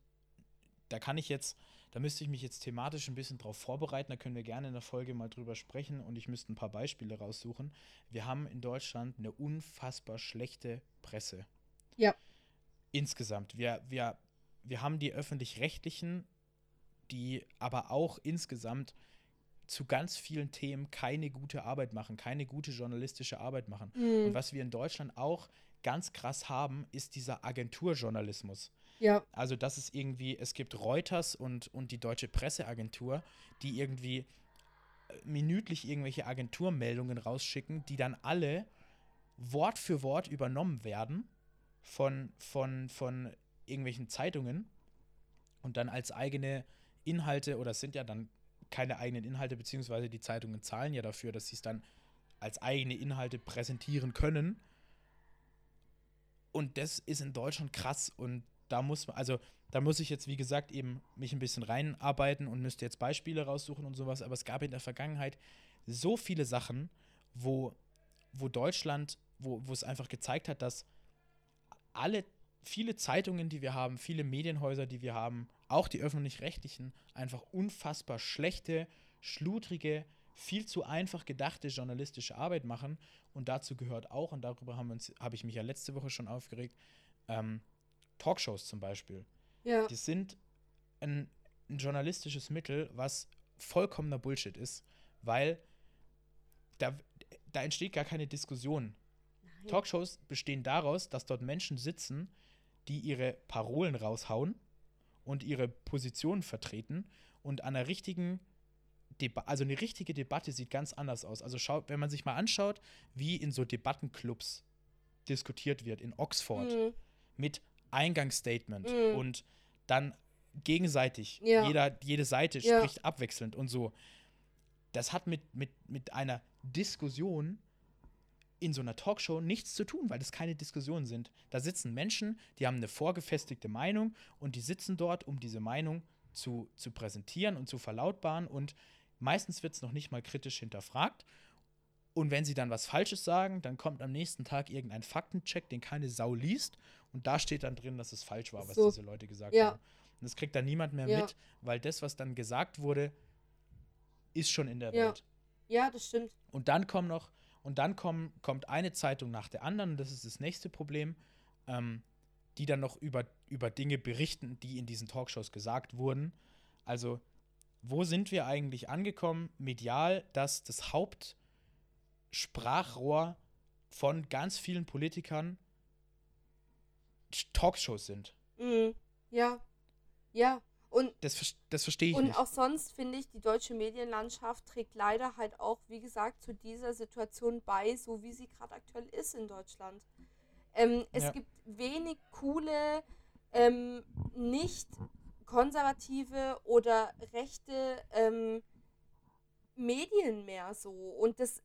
da kann ich jetzt, da müsste ich mich jetzt thematisch ein bisschen drauf vorbereiten, da können wir gerne in der Folge mal drüber sprechen und ich müsste ein paar Beispiele raussuchen. Wir haben in Deutschland eine unfassbar schlechte Presse. Ja. Insgesamt. Wir, wir, wir haben die öffentlich-rechtlichen, die aber auch insgesamt zu ganz vielen Themen keine gute Arbeit machen, keine gute journalistische Arbeit machen. Und was wir in Deutschland auch ganz krass haben, ist dieser Agenturjournalismus. Ja, Also, das ist irgendwie, es gibt Reuters und, und die Deutsche Presseagentur, die irgendwie äh, minütlich irgendwelche Agenturmeldungen rausschicken, die dann alle Wort für Wort übernommen werden von, von, von irgendwelchen Zeitungen und dann als eigene Inhalte, oder sind ja dann keine eigenen Inhalte, beziehungsweise die Zeitungen zahlen ja dafür, dass sie es dann als eigene Inhalte präsentieren können. Und das ist in Deutschland krass und da muss man, also da muss ich jetzt, wie gesagt, eben mich ein bisschen reinarbeiten und müsste jetzt Beispiele raussuchen und sowas, aber es gab in der Vergangenheit so viele Sachen, wo, wo Deutschland, wo, wo es einfach gezeigt hat, dass alle, viele Zeitungen, die wir haben, viele Medienhäuser, die wir haben, auch die öffentlich-rechtlichen, einfach unfassbar schlechte, schludrige, viel zu einfach gedachte journalistische Arbeit machen. Und dazu gehört auch, und darüber habe hab ich mich ja letzte Woche schon aufgeregt, ähm, Talkshows zum Beispiel. Ja. Die sind ein, ein journalistisches Mittel, was vollkommener Bullshit ist, weil da, da entsteht gar keine Diskussion. Nein. Talkshows bestehen daraus, dass dort Menschen sitzen, die ihre Parolen raushauen und ihre Positionen vertreten und an einer richtigen Deba also eine richtige Debatte sieht ganz anders aus. Also schau, wenn man sich mal anschaut, wie in so Debattenclubs diskutiert wird in Oxford mhm. mit Eingangsstatement mhm. und dann gegenseitig, ja. jeder, jede Seite ja. spricht abwechselnd und so. Das hat mit, mit, mit einer Diskussion in so einer Talkshow nichts zu tun, weil das keine Diskussionen sind. Da sitzen Menschen, die haben eine vorgefestigte Meinung und die sitzen dort, um diese Meinung zu, zu präsentieren und zu verlautbaren und meistens wird es noch nicht mal kritisch hinterfragt. Und wenn sie dann was Falsches sagen, dann kommt am nächsten Tag irgendein Faktencheck, den keine Sau liest und da steht dann drin, dass es falsch war, was so. diese Leute gesagt ja. haben. Und das kriegt dann niemand mehr ja. mit, weil das, was dann gesagt wurde, ist schon in der ja. Welt. Ja, das stimmt. Und dann kommen noch und dann kommen, kommt eine Zeitung nach der anderen, und das ist das nächste Problem, ähm, die dann noch über, über Dinge berichten, die in diesen Talkshows gesagt wurden. Also, wo sind wir eigentlich angekommen, medial, dass das Hauptsprachrohr von ganz vielen Politikern Talkshows sind? Mhm. Ja. Ja. Und das, das verstehe ich und nicht. auch sonst finde ich, die deutsche Medienlandschaft trägt leider halt auch, wie gesagt, zu dieser Situation bei, so wie sie gerade aktuell ist in Deutschland. Ähm, es ja. gibt wenig coole, ähm, nicht konservative oder rechte ähm, Medien mehr so. Und das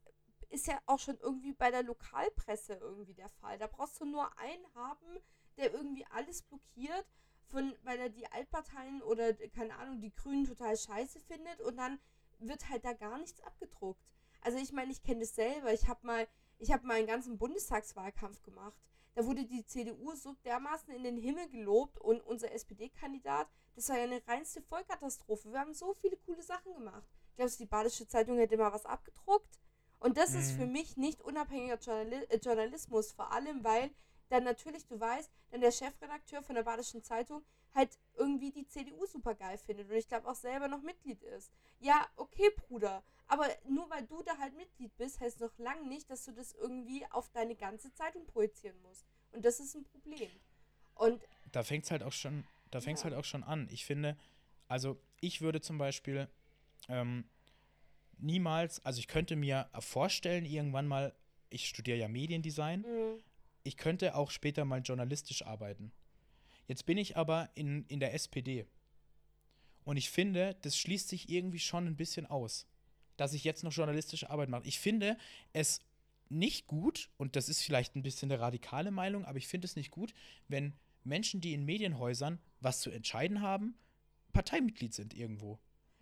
ist ja auch schon irgendwie bei der Lokalpresse irgendwie der Fall. Da brauchst du nur einen haben, der irgendwie alles blockiert von, weil er die Altparteien oder, keine Ahnung, die Grünen total scheiße findet und dann wird halt da gar nichts abgedruckt. Also ich meine, ich kenne das selber. Ich habe mal, ich habe mal einen ganzen Bundestagswahlkampf gemacht. Da wurde die CDU so dermaßen in den Himmel gelobt und unser SPD-Kandidat, das war ja eine reinste Vollkatastrophe. Wir haben so viele coole Sachen gemacht. Glaubst du, die Badische Zeitung hätte mal was abgedruckt? Und das mhm. ist für mich nicht unabhängiger Journal äh, Journalismus, vor allem weil dann natürlich, du weißt, dann der Chefredakteur von der Badischen Zeitung halt irgendwie die CDU super geil findet und ich glaube auch selber noch Mitglied ist. Ja, okay, Bruder, aber nur weil du da halt Mitglied bist, heißt noch lange nicht, dass du das irgendwie auf deine ganze Zeitung projizieren musst. Und das ist ein Problem. Und da fängt es halt auch schon, da fängt ja. halt auch schon an. Ich finde, also ich würde zum Beispiel ähm, niemals, also ich könnte mir vorstellen, irgendwann mal, ich studiere ja Mediendesign, mhm ich könnte auch später mal journalistisch arbeiten. Jetzt bin ich aber in, in der SPD. Und ich finde, das schließt sich irgendwie schon ein bisschen aus, dass ich jetzt noch journalistische Arbeit mache. Ich finde es nicht gut, und das ist vielleicht ein bisschen eine radikale Meinung, aber ich finde es nicht gut, wenn Menschen, die in Medienhäusern was zu entscheiden haben, Parteimitglied sind irgendwo.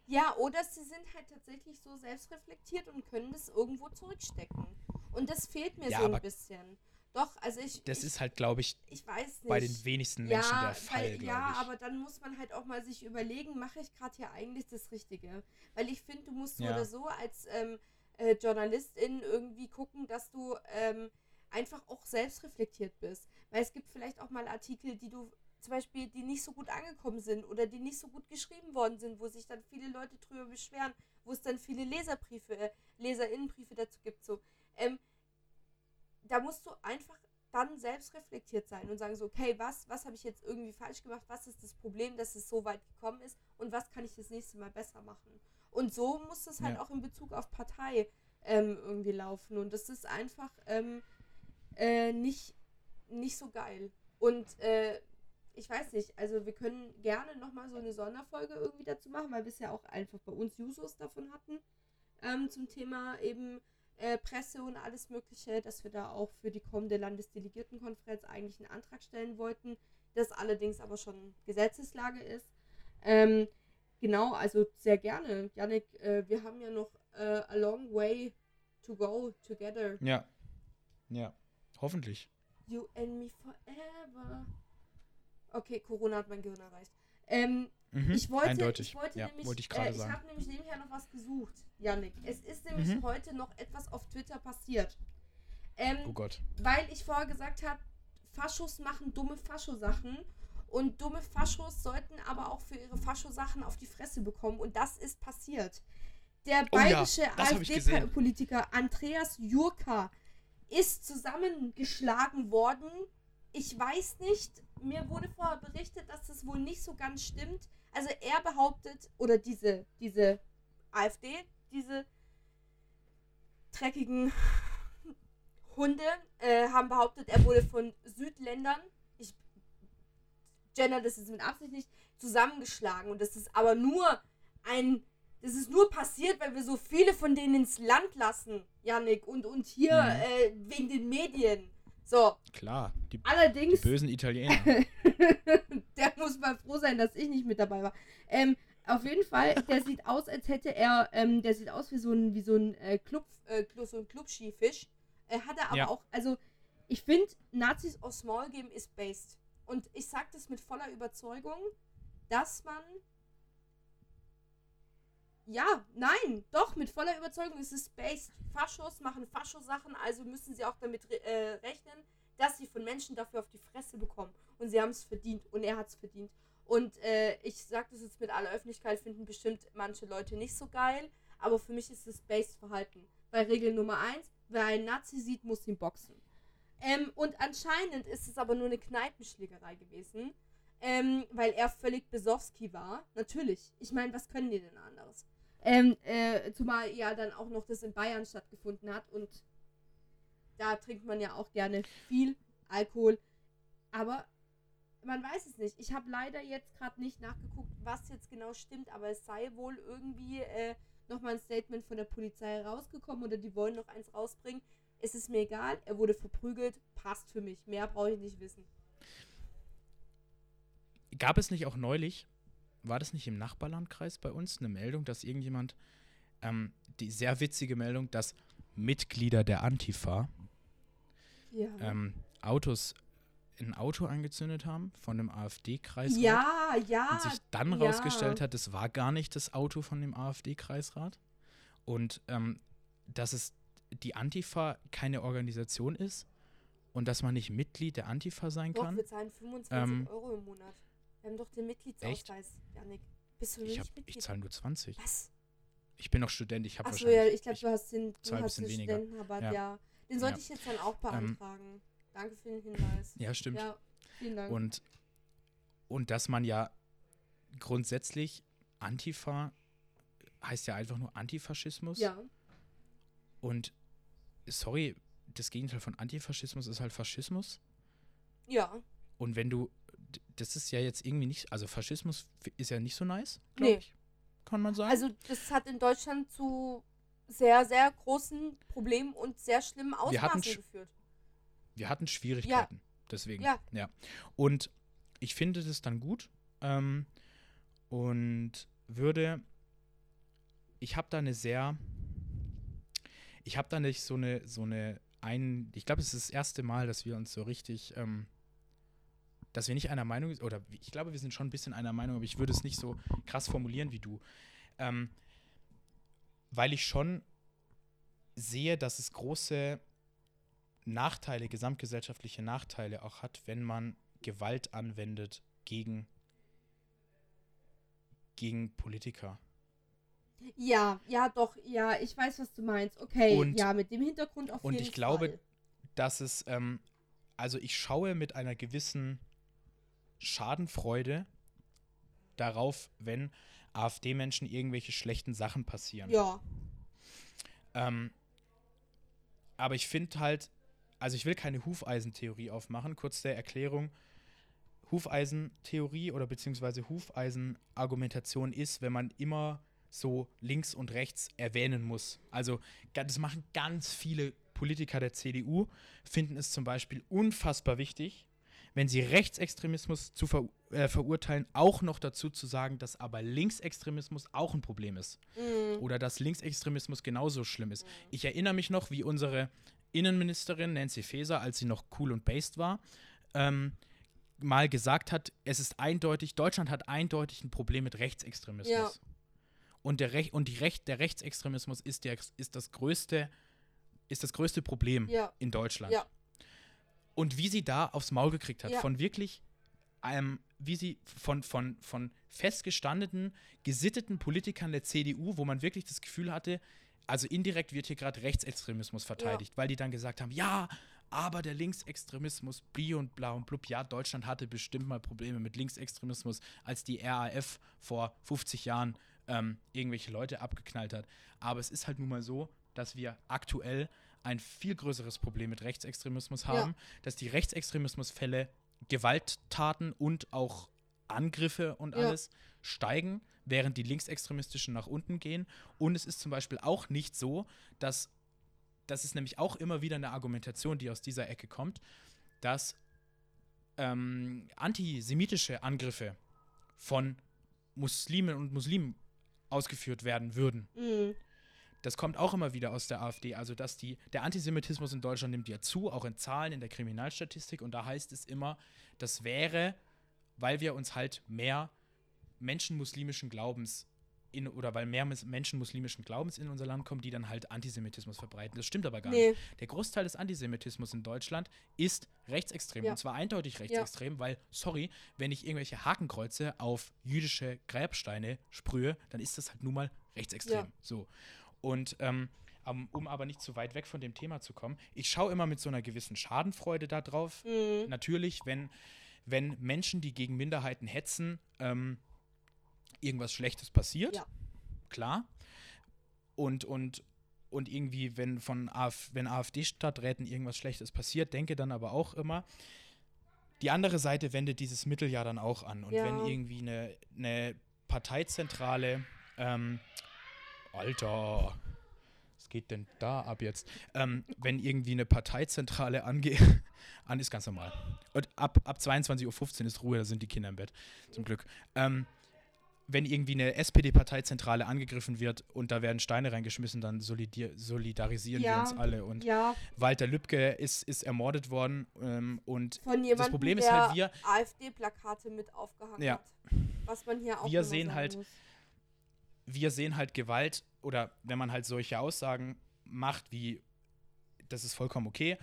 Ja, oder sie sind halt tatsächlich so selbstreflektiert und können das irgendwo zurückstecken. Und das fehlt mir ja, so ein bisschen. Doch, also ich. Das ich, ist halt, glaube ich, ich bei den wenigsten Menschen ja, der Fall, weil, Ja, aber dann muss man halt auch mal sich überlegen, mache ich gerade hier eigentlich das Richtige? Weil ich finde, du musst so ja. oder so als ähm, äh, Journalistin irgendwie gucken, dass du ähm, einfach auch selbst reflektiert bist. Weil es gibt vielleicht auch mal Artikel, die du zum Beispiel, die nicht so gut angekommen sind oder die nicht so gut geschrieben worden sind, wo sich dann viele Leute drüber beschweren, wo es dann viele Leserbriefe, äh, Leserinnenbriefe dazu gibt. So. Ähm, da musst du einfach dann selbst reflektiert sein und sagen so, okay, was, was habe ich jetzt irgendwie falsch gemacht? Was ist das Problem, dass es so weit gekommen ist? Und was kann ich das nächste Mal besser machen? Und so muss es halt ja. auch in Bezug auf Partei ähm, irgendwie laufen. Und das ist einfach, ähm, äh, nicht, nicht so geil. Und äh, ich weiß nicht, also wir können gerne nochmal so eine Sonderfolge irgendwie dazu machen, weil wir es ja auch einfach bei uns Jusos davon hatten, ähm, zum Thema eben äh, Presse und alles Mögliche, dass wir da auch für die kommende Landesdelegiertenkonferenz eigentlich einen Antrag stellen wollten, das allerdings aber schon Gesetzeslage ist. Ähm, genau, also sehr gerne. Janik, äh, wir haben ja noch äh, a long way to go together. Ja. Ja. Hoffentlich. You and me forever. Okay, Corona hat mein Gehirn erreicht. Ähm, mhm, ich wollte, eindeutig. ich wollte ja, nämlich, wollte ich äh, ich habe nämlich nebenher noch was gesucht, Yannick. Es ist nämlich Mhm. heute noch etwas auf Twitter passiert. Ähm, Oh Gott. weil ich vorher gesagt habe, Faschos machen dumme Faschosachen und dumme Faschos sollten aber auch für ihre Faschosachen auf die Fresse bekommen und das ist passiert. Der Oh ja, bayerische ich gesehen. AfD-Politiker Andreas Jurka ist zusammengeschlagen worden. Ich weiß nicht, mir wurde vorher berichtet, dass das wohl nicht so ganz stimmt. Also er behauptet, oder diese, diese AfD, diese dreckigen Hunde äh, haben behauptet, er wurde von Südländern, ich gender das jetzt mit Absicht nicht, zusammengeschlagen. Und das ist aber nur ein, das ist nur passiert, weil wir so viele von denen ins Land lassen, Yannick, und, und hier Mhm. äh, wegen den Medien. So, Klar. Die, die allerdings, bösen Italiener. der muss mal froh sein, dass ich nicht mit dabei war. Ähm, auf jeden Fall, der sieht aus, als hätte er, ähm, der sieht aus wie so ein, wie so ein äh, Club, äh, so ein Clubskifisch. Äh, hat er aber Ja. auch, also ich finde, Nazis aus Maul geben ist based. Und ich sage das mit voller Überzeugung, dass man ja, nein, doch, mit voller Überzeugung ist es based. Faschos machen Faschosachen, also müssen sie auch damit re äh, rechnen, dass sie von Menschen dafür auf die Fresse bekommen. Und sie haben es verdient und er hat es verdient. Und äh, ich sage das jetzt mit aller Öffentlichkeit, finden bestimmt manche Leute nicht so geil, aber für mich ist es based Verhalten. Weil Regel Nummer eins, wer einen Nazi sieht, muss ihn boxen. Ähm, und anscheinend ist es aber nur eine Kneipenschlägerei gewesen, ähm, weil er völlig Besowski war. Natürlich. Ich meine, was können die denn anderes? Ähm, äh, zumal ja dann auch noch das in Bayern stattgefunden hat und da trinkt man ja auch gerne viel Alkohol. Aber man weiß es nicht. Ich habe leider jetzt gerade nicht nachgeguckt, was jetzt genau stimmt, aber es sei wohl irgendwie äh, nochmal ein Statement von der Polizei rausgekommen oder die wollen noch eins rausbringen. Es ist mir egal, er wurde verprügelt, passt für mich. Mehr brauche ich nicht wissen. Gab es nicht auch neulich, war das nicht im Nachbarlandkreis bei uns, eine Meldung, dass irgendjemand, ähm, die sehr witzige Meldung, dass Mitglieder der Antifa Ja. ähm, Autos, ein Auto angezündet haben von einem AfD-Kreisrat. ja, ja. Und sich dann ja. rausgestellt hat, das war gar nicht das Auto von dem AfD-Kreisrat. Und ähm, dass es die Antifa keine Organisation ist und dass man nicht Mitglied der Antifa sein Doch, kann. wir zahlen 25 Ähm, Euro im Monat. Wir haben doch den Mitgliedsausweis, Janik. Bist du Ich, nicht hab- ich Mitglied? zahle nur 20. Was? Ich bin noch Student, ich habe Achso, wahrscheinlich. ja, ich glaube, du hast den, du hast den weniger. Studentenrabatt, Ja. ja. Den sollte Ja. ich jetzt dann auch beantragen. Danke für den Hinweis. Ja, stimmt. Ja, vielen Dank. Und, und dass man ja grundsätzlich Antifa heißt ja einfach nur Antifaschismus. ja, Und sorry, das Gegenteil von Antifaschismus ist halt Faschismus. ja. Und wenn du, das ist ja jetzt irgendwie nicht, also Faschismus ist ja nicht so nice, glaube Nee. ich. Kann man sagen. Also, das hat in Deutschland zu sehr, sehr großen Problemen und sehr schlimmen Wir hatten Ausmaßen geführt. wir hatten Schwierigkeiten. Deswegen. Ja. ja. Und ich finde das dann gut ähm, und würde, ich habe da eine sehr, ich habe da nicht so eine, so eine, ein, ich glaube, es ist das erste Mal, dass wir uns so richtig, ähm, dass wir nicht einer Meinung, oder ich glaube, wir sind schon ein bisschen einer Meinung, aber ich würde es nicht so krass formulieren wie du. Ähm, weil ich schon sehe, dass es große Nachteile, gesamtgesellschaftliche Nachteile auch hat, wenn man Gewalt anwendet gegen, gegen Politiker. Ja, ja, doch, ja, ich weiß, was du meinst. Okay, Und- ja, mit dem Hintergrund auf und jeden ich glaube, Fall. Dass es, ähm, also ich schaue mit einer gewissen Schadenfreude darauf, wenn AfD-Menschen irgendwelche schlechten Sachen passieren. Ja, Ähm, aber ich finde halt, also ich will keine Hufeisentheorie aufmachen, kurz der Erklärung. Hufeisentheorie oder beziehungsweise Hufeisenargumentation ist, wenn man immer so links und rechts erwähnen muss. Also das machen ganz viele Politiker der CDU, finden es zum Beispiel unfassbar wichtig, wenn sie Rechtsextremismus zu ver äh, verurteilen, auch noch dazu zu sagen, dass aber Linksextremismus auch ein Problem ist. Mhm. Oder dass Linksextremismus genauso schlimm ist. Mhm. Ich erinnere mich noch, wie unsere Innenministerin Nancy Faeser, als sie noch cool und based war, ähm, mal gesagt hat, es ist eindeutig, Deutschland hat eindeutig ein Problem mit Rechtsextremismus. Ja. Und, der, Rech und die Recht, der Rechtsextremismus ist, der, ist, das größte, ist das größte Problem ja. in Deutschland. Ja. Und wie sie da aufs Maul gekriegt hat, ja. von wirklich einem, wie sie von, von, von festgestandenen, gesitteten Politikern der CDU, wo man wirklich das Gefühl hatte, also indirekt wird hier gerade Rechtsextremismus verteidigt, weil die dann gesagt haben, ja, aber der Linksextremismus, Bli und bla und blub, ja, Deutschland hatte bestimmt mal Probleme mit Linksextremismus, als die RAF vor 50 Jahren ähm, irgendwelche Leute abgeknallt hat. Aber es ist halt nun mal so, dass wir aktuell ein viel größeres Problem mit Rechtsextremismus haben, ja. dass die Rechtsextremismusfälle, Gewalttaten und auch Angriffe und ja. alles steigen, während die linksextremistischen nach unten gehen. Und es ist zum Beispiel auch nicht so, dass das ist nämlich auch immer wieder eine Argumentation, die aus dieser Ecke kommt, dass ähm, antisemitische Angriffe von Muslimen und Muslimen ausgeführt werden würden. Mhm. Das kommt auch immer wieder aus der AfD. Also, dass die, der Antisemitismus in Deutschland nimmt ja zu, auch in Zahlen in der Kriminalstatistik. Und da heißt es immer, das wäre, weil wir uns halt mehr Menschen muslimischen Glaubens in, oder weil mehr Menschen muslimischen Glaubens in unser Land kommen, die dann halt Antisemitismus verbreiten. Das stimmt aber gar nee. nicht. Der Großteil des Antisemitismus in Deutschland ist rechtsextrem. Ja. Und zwar eindeutig rechtsextrem, ja. weil, sorry, wenn ich irgendwelche Hakenkreuze auf jüdische Gräbsteine sprühe, dann ist das halt nun mal rechtsextrem. Ja. So. Und ähm, um aber nicht zu weit weg von dem Thema zu kommen, ich schaue immer mit so einer gewissen Schadenfreude da drauf. Mhm. Natürlich, wenn, wenn Menschen, die gegen Minderheiten hetzen, ähm, irgendwas Schlechtes passiert. Ja. Klar. Und, und, und irgendwie, wenn von AF, wenn AfD-Stadträten irgendwas Schlechtes passiert, denke dann aber auch immer, die andere Seite wendet dieses Mittel ja dann auch an. Und ja. wenn irgendwie eine, eine Parteizentrale, ähm, Alter, was geht denn da ab jetzt? Ähm, wenn irgendwie eine Parteizentrale angeht, an ist ganz normal. Und ab, ab 22.15 Uhr ist Ruhe, da sind die Kinder im Bett, zum Glück. Ähm, wenn irgendwie eine SPD-Parteizentrale angegriffen wird und da werden Steine reingeschmissen, dann solidarisieren ja, wir uns alle. Und ja. Walter Lübcke ist, ist ermordet worden ähm, und Von das Problem ist halt, wir AfD-Plakate mit aufgehangen ja. hat. Was man hier auch wir sehen halt, muss. Wir sehen halt Gewalt oder wenn man halt solche Aussagen macht, wie das ist vollkommen okay,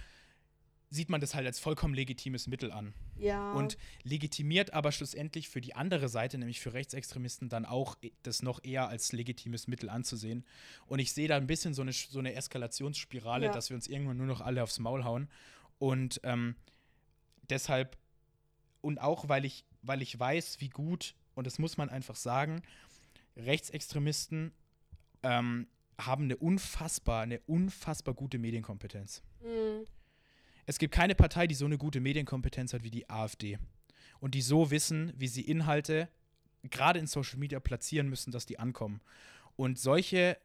sieht man das halt als vollkommen legitimes Mittel an. Ja. Und legitimiert aber schlussendlich für die andere Seite, nämlich für Rechtsextremisten, dann auch das noch eher als legitimes Mittel anzusehen. Und ich sehe da ein bisschen so eine, so eine Eskalationsspirale, ja. dass wir uns irgendwann nur noch alle aufs Maul hauen. Und ähm, deshalb, und auch weil ich, weil ich weiß, wie gut, und das muss man einfach sagen, Rechtsextremisten ähm, haben eine unfassbar, eine unfassbar gute Medienkompetenz. Mhm. Es gibt keine Partei, die so eine gute Medienkompetenz hat wie die AfD. Und die so wissen, wie sie Inhalte gerade in Social Media platzieren müssen, dass die ankommen. Und solche,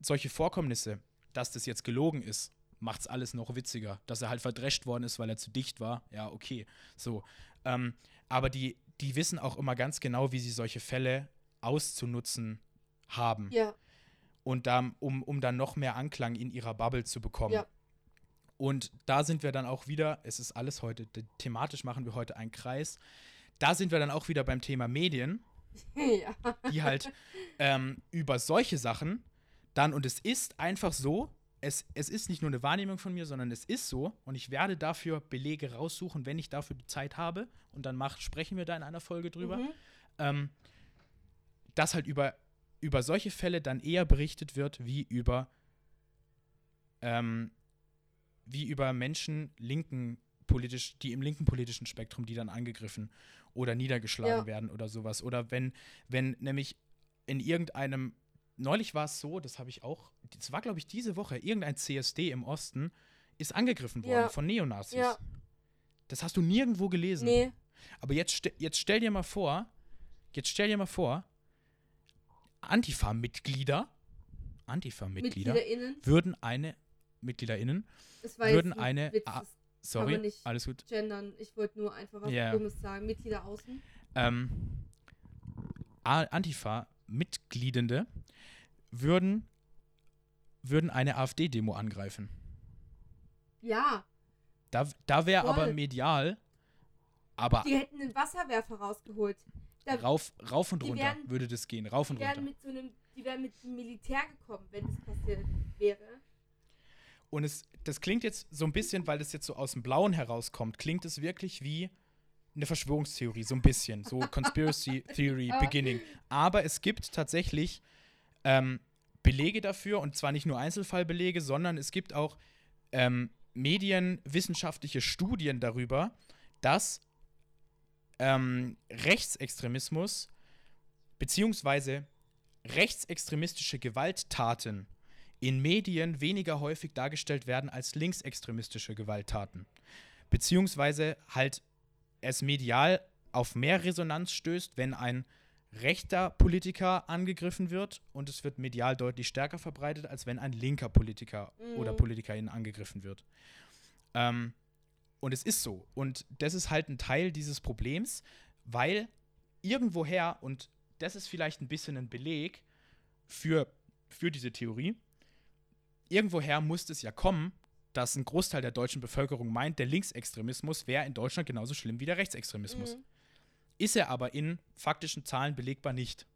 solche Vorkommnisse, dass das jetzt gelogen ist, macht es alles noch witziger. Dass er halt verdrescht worden ist, weil er zu dicht war, ja, okay. So. Ähm, aber die, die wissen auch immer ganz genau, wie sie solche Fälle auszunutzen haben. Ja. Und da, um, um dann noch mehr Anklang in ihrer Bubble zu bekommen. Ja. Und da sind wir dann auch wieder, es ist alles heute, thematisch machen wir heute einen Kreis. Da sind wir dann auch wieder beim Thema Medien, ja. die halt ähm, über solche Sachen dann, und es ist einfach so, es, es ist nicht nur eine Wahrnehmung von mir, sondern es ist so, und ich werde dafür Belege raussuchen, wenn ich dafür die Zeit habe, und dann mach, sprechen wir da in einer Folge drüber, mhm. ähm, dass halt über, über solche Fälle dann eher berichtet wird, wie über ähm, wie über Menschen linken politisch, die im linken politischen Spektrum, die dann angegriffen oder niedergeschlagen ja. werden oder sowas. Oder wenn, wenn nämlich in irgendeinem, neulich war es so, das habe ich auch, das war glaube ich diese Woche, irgendein CSD im Osten ist angegriffen worden Ja. von Neonazis. Ja. Das hast du nirgendwo gelesen. Nee. Aber jetzt, jetzt stell dir mal vor, jetzt stell dir mal vor, Antifa-Mitglieder, Antifa-Mitglieder würden eine, MitgliederInnen, würden eine- Witz, ah, sorry, alles gut, gendern. Ich wollte nur einfach was Ja. Dummes sagen. Mitglieder außen. ähm, Antifa-Mitgliedende würden, würden eine AfD-Demo angreifen. Ja. Da, da wäre aber medial, aber Die hätten einen Wasserwerfer rausgeholt. Da, rauf, rauf und die runter werden- würde das gehen, rauf die, und runter. wären mit so einem, die wären mit dem Militär gekommen, wenn das passiert wäre. Und es, das klingt jetzt so ein bisschen, weil das jetzt so aus dem Blauen herauskommt, klingt es wirklich wie eine Verschwörungstheorie, so ein bisschen. So Conspiracy Theory Beginning. Aber es gibt tatsächlich ähm, Belege dafür, und zwar nicht nur Einzelfallbelege, sondern es gibt auch ähm, medienwissenschaftliche Studien darüber, dass ähm, Rechtsextremismus beziehungsweise rechtsextremistische Gewalttaten in Medien weniger häufig dargestellt werden als linksextremistische Gewalttaten. Beziehungsweise halt es medial auf mehr Resonanz stößt, wenn ein rechter Politiker angegriffen wird und es wird medial deutlich stärker verbreitet, als wenn ein linker Politiker oder Mhm. Politikerin angegriffen wird. Ähm, und es ist so. Und das ist halt ein Teil dieses Problems, weil irgendwoher, und das ist vielleicht ein bisschen ein Beleg für, für diese Theorie, irgendwoher muss es ja kommen, dass ein Großteil der deutschen Bevölkerung meint, der Linksextremismus wäre in Deutschland genauso schlimm wie der Rechtsextremismus. Mhm. Ist er aber in faktischen Zahlen belegbar nicht.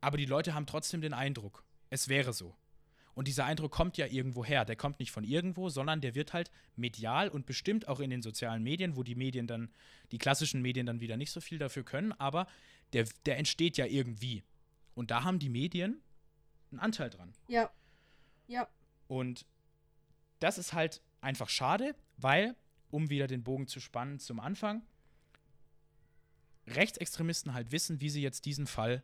Aber die Leute haben trotzdem den Eindruck, es wäre so. Und dieser Eindruck kommt ja irgendwo her. Der kommt nicht von irgendwo, sondern der wird halt medial und bestimmt auch in den sozialen Medien, wo die Medien dann, die klassischen Medien dann wieder nicht so viel dafür können, aber der, der entsteht ja irgendwie. Und da haben die Medien einen Anteil dran. Ja. Ja. Und das ist halt einfach schade, weil, um wieder den Bogen zu spannen zum Anfang, Rechtsextremisten halt wissen, wie sie jetzt diesen Fall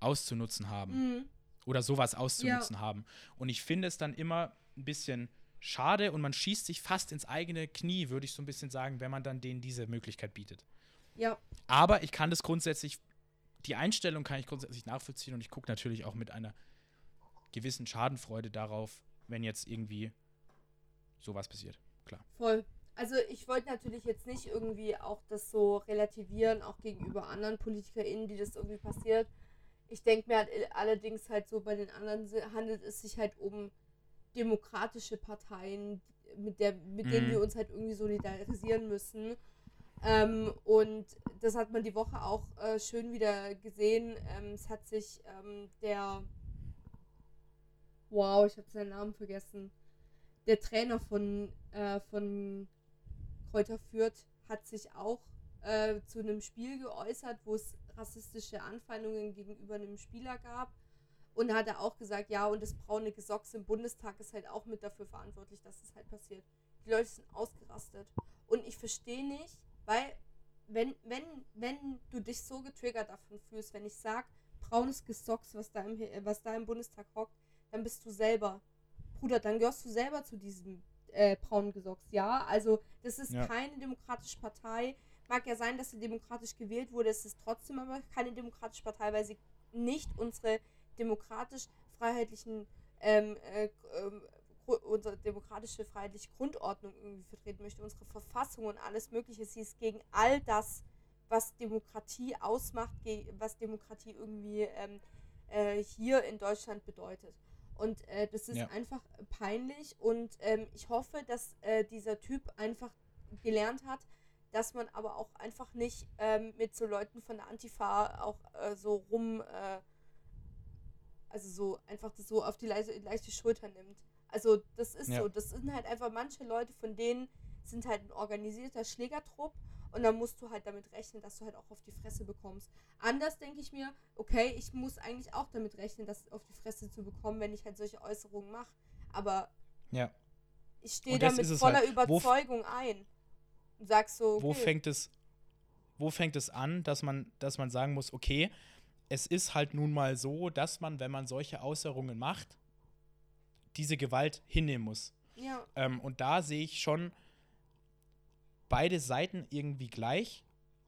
auszunutzen haben Mhm. Oder sowas auszunutzen haben. Und ich finde es dann immer ein bisschen schade und man schießt sich fast ins eigene Knie, würde ich so ein bisschen sagen, wenn man dann denen diese Möglichkeit bietet. Ja. Aber ich kann das grundsätzlich, die Einstellung kann ich grundsätzlich nachvollziehen und ich gucke natürlich auch mit einer gewissen Schadenfreude darauf, wenn jetzt irgendwie sowas passiert. Klar. Voll. Also ich wollte natürlich jetzt nicht irgendwie auch das so relativieren, auch gegenüber anderen PolitikerInnen, die das irgendwie passiert. Ich denke mir halt allerdings halt so, bei den anderen handelt es sich halt um demokratische Parteien, mit, der, mit denen Mhm. wir uns halt irgendwie solidarisieren müssen. Ähm, und das hat man die Woche auch äh, schön wieder gesehen. Ähm, es hat sich ähm, der Wow, ich habe seinen Namen vergessen. Der Trainer von, äh, von Kräuter Fürth hat sich auch äh, zu einem Spiel geäußert, wo es rassistische Anfeindungen gegenüber einem Spieler gab. Und da hat er auch gesagt, ja, und das braune Gesocks im Bundestag ist halt auch mit dafür verantwortlich, dass es halt passiert. Die Leute sind ausgerastet. Und ich verstehe nicht, weil, wenn, wenn, wenn du dich so getriggert davon fühlst, wenn ich sage, braunes Gesocks, was da, im, was da im Bundestag hockt, dann bist du selber. Bruder, dann gehörst du selber zu diesem äh, braunen Gesocks. Ja, also das ist Ja. keine demokratische Partei. Mag ja sein, dass sie demokratisch gewählt wurde. Es ist trotzdem aber keine demokratische Partei, weil sie nicht unsere demokratisch-freiheitlichen, ähm, äh, ähm, unsere demokratische freiheitliche Grundordnung irgendwie vertreten möchte, unsere Verfassung und alles Mögliche. Sie ist gegen all das, was Demokratie ausmacht, was Demokratie irgendwie ähm, äh, hier in Deutschland bedeutet. Und äh, das ist Ja. einfach peinlich und ähm, ich hoffe, dass äh, dieser Typ einfach gelernt hat, dass man aber auch einfach nicht ähm, mit so Leuten von der Antifa auch äh, so rum, äh, also so einfach das so auf die leichte, leichte Schulter nimmt. Also das ist Ja. so, das sind halt einfach manche Leute, von denen sind halt ein organisierter Schlägertrupp und dann musst du halt damit rechnen, dass du halt auch auf die Fresse bekommst. Anders denke ich mir, okay, ich muss eigentlich auch damit rechnen, das auf die Fresse zu bekommen, wenn ich halt solche Äußerungen mache. Aber Ja. ich stehe damit voller halt. Wo Überzeugung ein. Und sag so, okay, Wo fängt es, wo fängt es an, dass man, dass man sagen muss, okay, es ist halt nun mal so, dass man, wenn man solche Äußerungen macht, diese Gewalt hinnehmen muss. Ja. Ähm, und da sehe ich schon beide Seiten irgendwie gleich,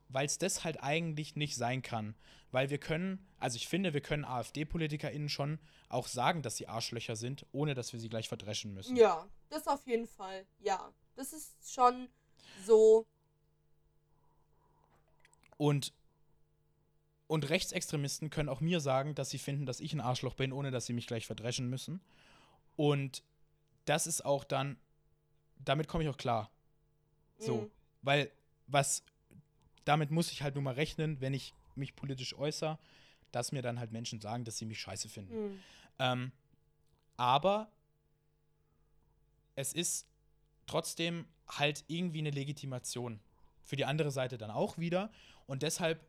weil es das halt eigentlich nicht sein kann. Weil wir können, also ich finde, wir können AfD-PolitikerInnen schon auch sagen, dass sie Arschlöcher sind, ohne dass wir sie gleich verdreschen müssen. Ja, das auf jeden Fall. Ja, das ist schon so. Und, und Rechtsextremisten können auch mir sagen, dass sie finden, dass ich ein Arschloch bin, ohne dass sie mich gleich verdreschen müssen. Und das ist auch dann, damit komme ich auch klar. So. Mhm. Weil, was, damit muss ich halt nur mal rechnen, wenn ich mich politisch äußere, dass mir dann halt Menschen sagen, dass sie mich scheiße finden. Mhm. Ähm, aber es ist trotzdem halt irgendwie eine Legitimation. Für die andere Seite dann auch wieder. Und deshalb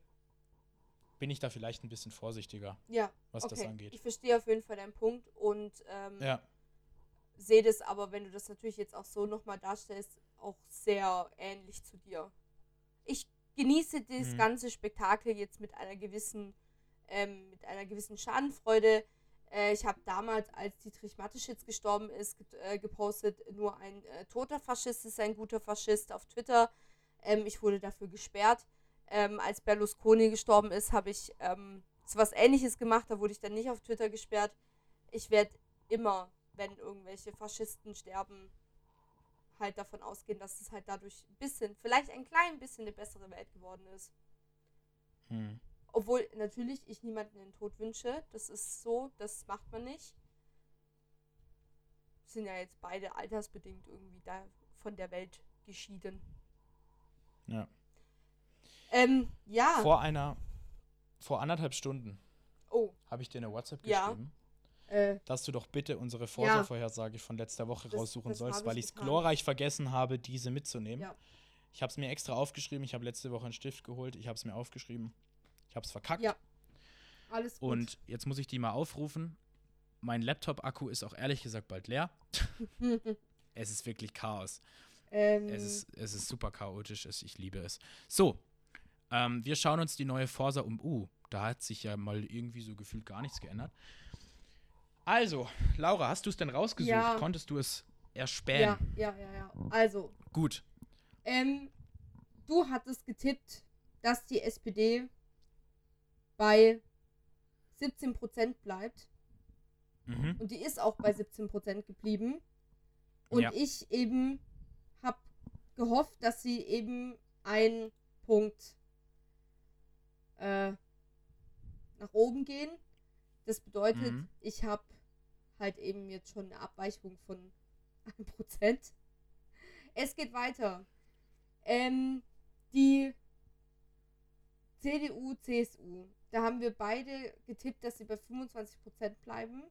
bin ich da vielleicht ein bisschen vorsichtiger, Ja, was das okay. angeht. Ich verstehe auf jeden Fall deinen Punkt und ähm, Ja, sehe das aber, wenn du das natürlich jetzt auch so nochmal darstellst, auch sehr ähnlich zu dir. Ich genieße das Mhm. ganze Spektakel jetzt mit einer gewissen, ähm, mit einer gewissen Schadenfreude. Äh, ich habe damals, als Dietrich Mateschitz gestorben ist, get- äh, gepostet, nur ein äh, toter Faschist ist ein guter Faschist auf Twitter. Ähm, ich wurde dafür gesperrt. Ähm, als Berlusconi gestorben ist, habe ich ähm, so was ähnliches gemacht, da wurde ich dann nicht auf Twitter gesperrt. Ich werde immer, wenn irgendwelche Faschisten sterben, halt davon ausgehen, dass es halt dadurch ein bisschen, vielleicht ein klein bisschen eine bessere Welt geworden ist. hm. Obwohl natürlich ich niemanden den Tod wünsche. Das ist so, das macht man nicht. Sind ja jetzt beide altersbedingt irgendwie da von der Welt geschieden. ja. Ähm, ja. Vor einer, vor anderthalb Stunden oh, habe ich dir eine WhatsApp Ja. geschrieben, äh, dass du doch bitte unsere Forsa-Vorhersage von letzter Woche Das- raussuchen das sollst, weil ich es glorreich vergessen habe, diese mitzunehmen. Ja. Ich habe es mir extra aufgeschrieben. Ich habe letzte Woche einen Stift geholt. Ich habe es mir aufgeschrieben. Ich habe es verkackt. Ja. alles gut. Und jetzt muss ich die mal aufrufen. Mein Laptop-Akku ist auch ehrlich gesagt bald leer. Es ist wirklich Chaos. ähm, Es ist, es ist super chaotisch. Ich liebe es. So, ähm, wir schauen uns die neue Forsa um. Uh, da hat sich ja mal irgendwie so gefühlt gar nichts geändert. Also, Laura, hast du es denn rausgesucht? Ja. Konntest du es erspähen? ja, ja, ja, ja. Also, Gut. ähm, du hattest getippt, dass die SPD bei 17% bleibt. Mhm. Und die ist auch bei 17% geblieben. Und Ja. ich eben habe gehofft, dass sie eben einen Punkt äh, nach oben gehen. Das bedeutet, Mhm. ich habe halt eben jetzt schon eine Abweichung von 1%. Es geht weiter. Ähm, die CDU, CSU, da haben wir beide getippt, dass sie bei 25% bleiben.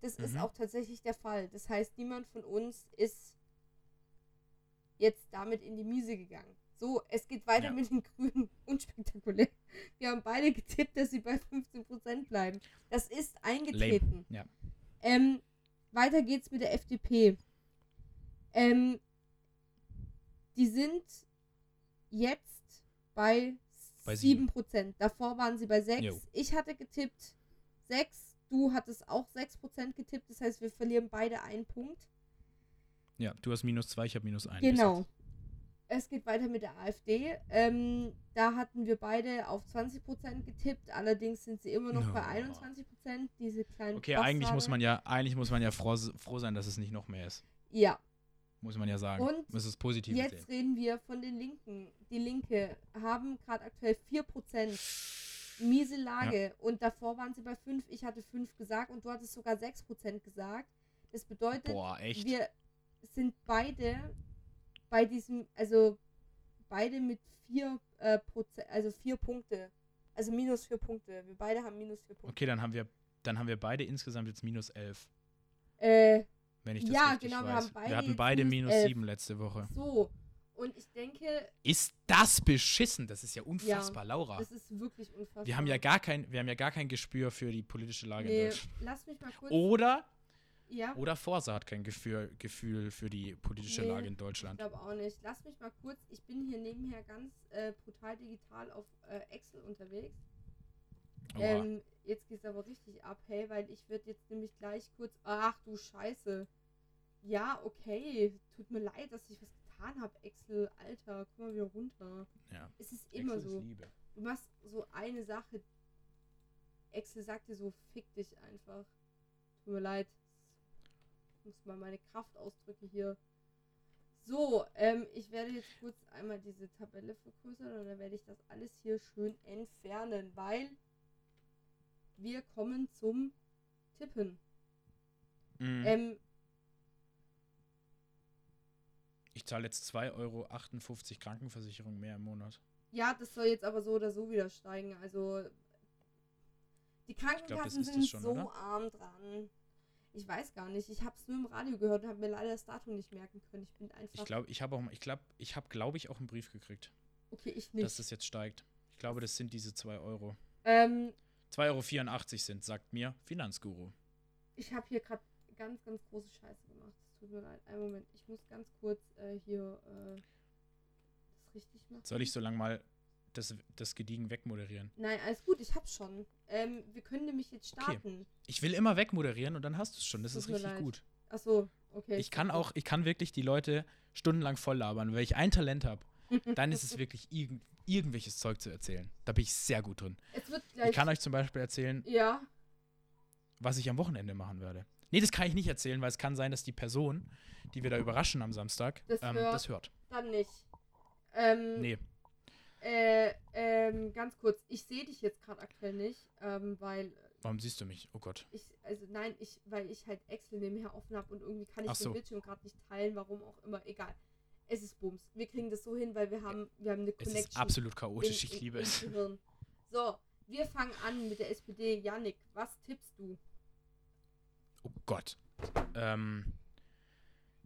Das ist Mhm. auch tatsächlich der Fall. Das heißt, niemand von uns ist jetzt damit in die Miese gegangen. So, es geht weiter Ja. mit den Grünen. Unspektakulär. Wir haben beide getippt, dass sie bei 15% bleiben. Das ist eingetreten. Ja. Ähm, weiter geht's mit der FDP. Ähm, die sind jetzt bei, Bei 7%. Davor waren sie bei 6. Jo. Ich hatte getippt 6. Du hattest auch 6% getippt. Das heißt, wir verlieren beide einen Punkt. Ja, du hast minus zwei, ich habe minus ein. Genau. Es geht weiter mit der AfD. Ähm, da hatten wir beide auf 20% getippt. Allerdings sind sie immer noch bei No. 21%. Diese kleinen Okay, eigentlich muss man ja, eigentlich muss man ja froh, froh sein, dass es nicht noch mehr ist. Ja, Muss man ja sagen. Und das ist positiv Jetzt sehen. reden wir von den Linken. Die Linke haben gerade aktuell 4% miese Lage und davor waren sie bei 5. Ich hatte 5 gesagt und du hattest sogar 6% gesagt. Das bedeutet, Boah, wir sind beide bei diesem, also beide mit 4 äh, Prozent, also 4 Punkte. Also minus 4 Punkte. Wir beide haben minus 4 Punkte. Okay, dann haben wir, dann haben wir beide insgesamt jetzt minus elf, Äh, wenn ich das Ja, richtig genau, wir weiß. haben beide wir hatten beide minus sieben letzte Woche. so. Und ich denke, Ist das beschissen? Das ist ja unfassbar, Laura. das ist wirklich unfassbar. Wir haben ja gar kein, wir haben ja gar kein Gespür für die politische Lage in Nee, Deutschland. lass mich mal kurz. Oder, ja. oder Forsa hat kein Gefühl, Gefühl für die politische Nee, Lage in Ich Deutschland. glaube auch nicht. Lass mich mal kurz. Ich bin hier nebenher ganz äh, brutal digital auf äh, Excel unterwegs. Ähm, jetzt geht's aber richtig ab, hey, weil ich würde jetzt nämlich gleich kurz. Ach du Scheiße. ja, okay. Tut mir leid, dass ich was getan habe, Excel. Alter, komm mal wieder runter. Ja. Es ist immer Excel ist so. Liebe. Du machst so eine Sache. Excel sagt dir so, fick dich einfach. Tut mir leid. Ich muss mal meine Kraft ausdrücken hier. So, ähm, ich werde jetzt kurz einmal diese Tabelle vergrößern und dann werde ich das alles hier schön entfernen, weil wir kommen zum Tippen. Mhm. Ähm, ich zahle jetzt 2,58 Euro Krankenversicherung mehr im Monat. ja, das soll jetzt aber so oder so wieder steigen. Also die Krankenkassen das sind schon, so oder? arm dran. Ich weiß gar nicht. Ich habe es nur im Radio gehört und habe mir leider das Datum nicht merken können. Ich bin einfach. Ich glaube, ich habe auch, ich glaube, ich habe, glaube ich, auch einen Brief gekriegt, okay, ich nicht. dass es jetzt steigt. Ich glaube, das sind diese 2 Euro. ähm, 2,84 Euro sind, sagt mir Finanzguru. ich habe hier gerade ganz, ganz große Scheiße gemacht. Es tut mir leid. Einen Moment. Ich muss ganz kurz äh, hier äh, das richtig machen. Soll ich so lange mal das, das Gediegen wegmoderieren? Nein, alles gut. Ich hab's schon. Ähm, wir können nämlich jetzt Okay. starten. Ich will immer wegmoderieren und dann hast du es schon. Das Tut ist richtig leid. gut. Ach so, okay. Ich kann auch, ich kann wirklich die Leute stundenlang voll labern. Wenn ich ein Talent habe, dann ist es wirklich irgend, irgendwelches Zeug zu erzählen. Da bin ich sehr gut drin. Ich kann euch zum Beispiel erzählen, ja. was ich am Wochenende machen werde. Nee, das kann ich nicht erzählen, weil es kann sein, dass die Person, die wir da überraschen am Samstag, Das ähm, hört. das hört. Dann nicht. Ähm, Nee, äh, ähm, ganz kurz. Ich sehe dich jetzt gerade aktuell nicht, ähm, weil warum siehst du mich? Oh Gott. ich, also nein, ich, weil ich halt Excel nebenher offen habe und irgendwie kann ich Ach den so. Bildschirm gerade nicht teilen, warum auch immer. Egal. Es ist Bums. Wir kriegen das so hin, weil wir haben, wir haben eine Es Connection. ist absolut in- chaotisch, ich in- liebe im es. So, wir fangen an mit der SPD. Yannick, was tippst du? Oh Gott. Ähm,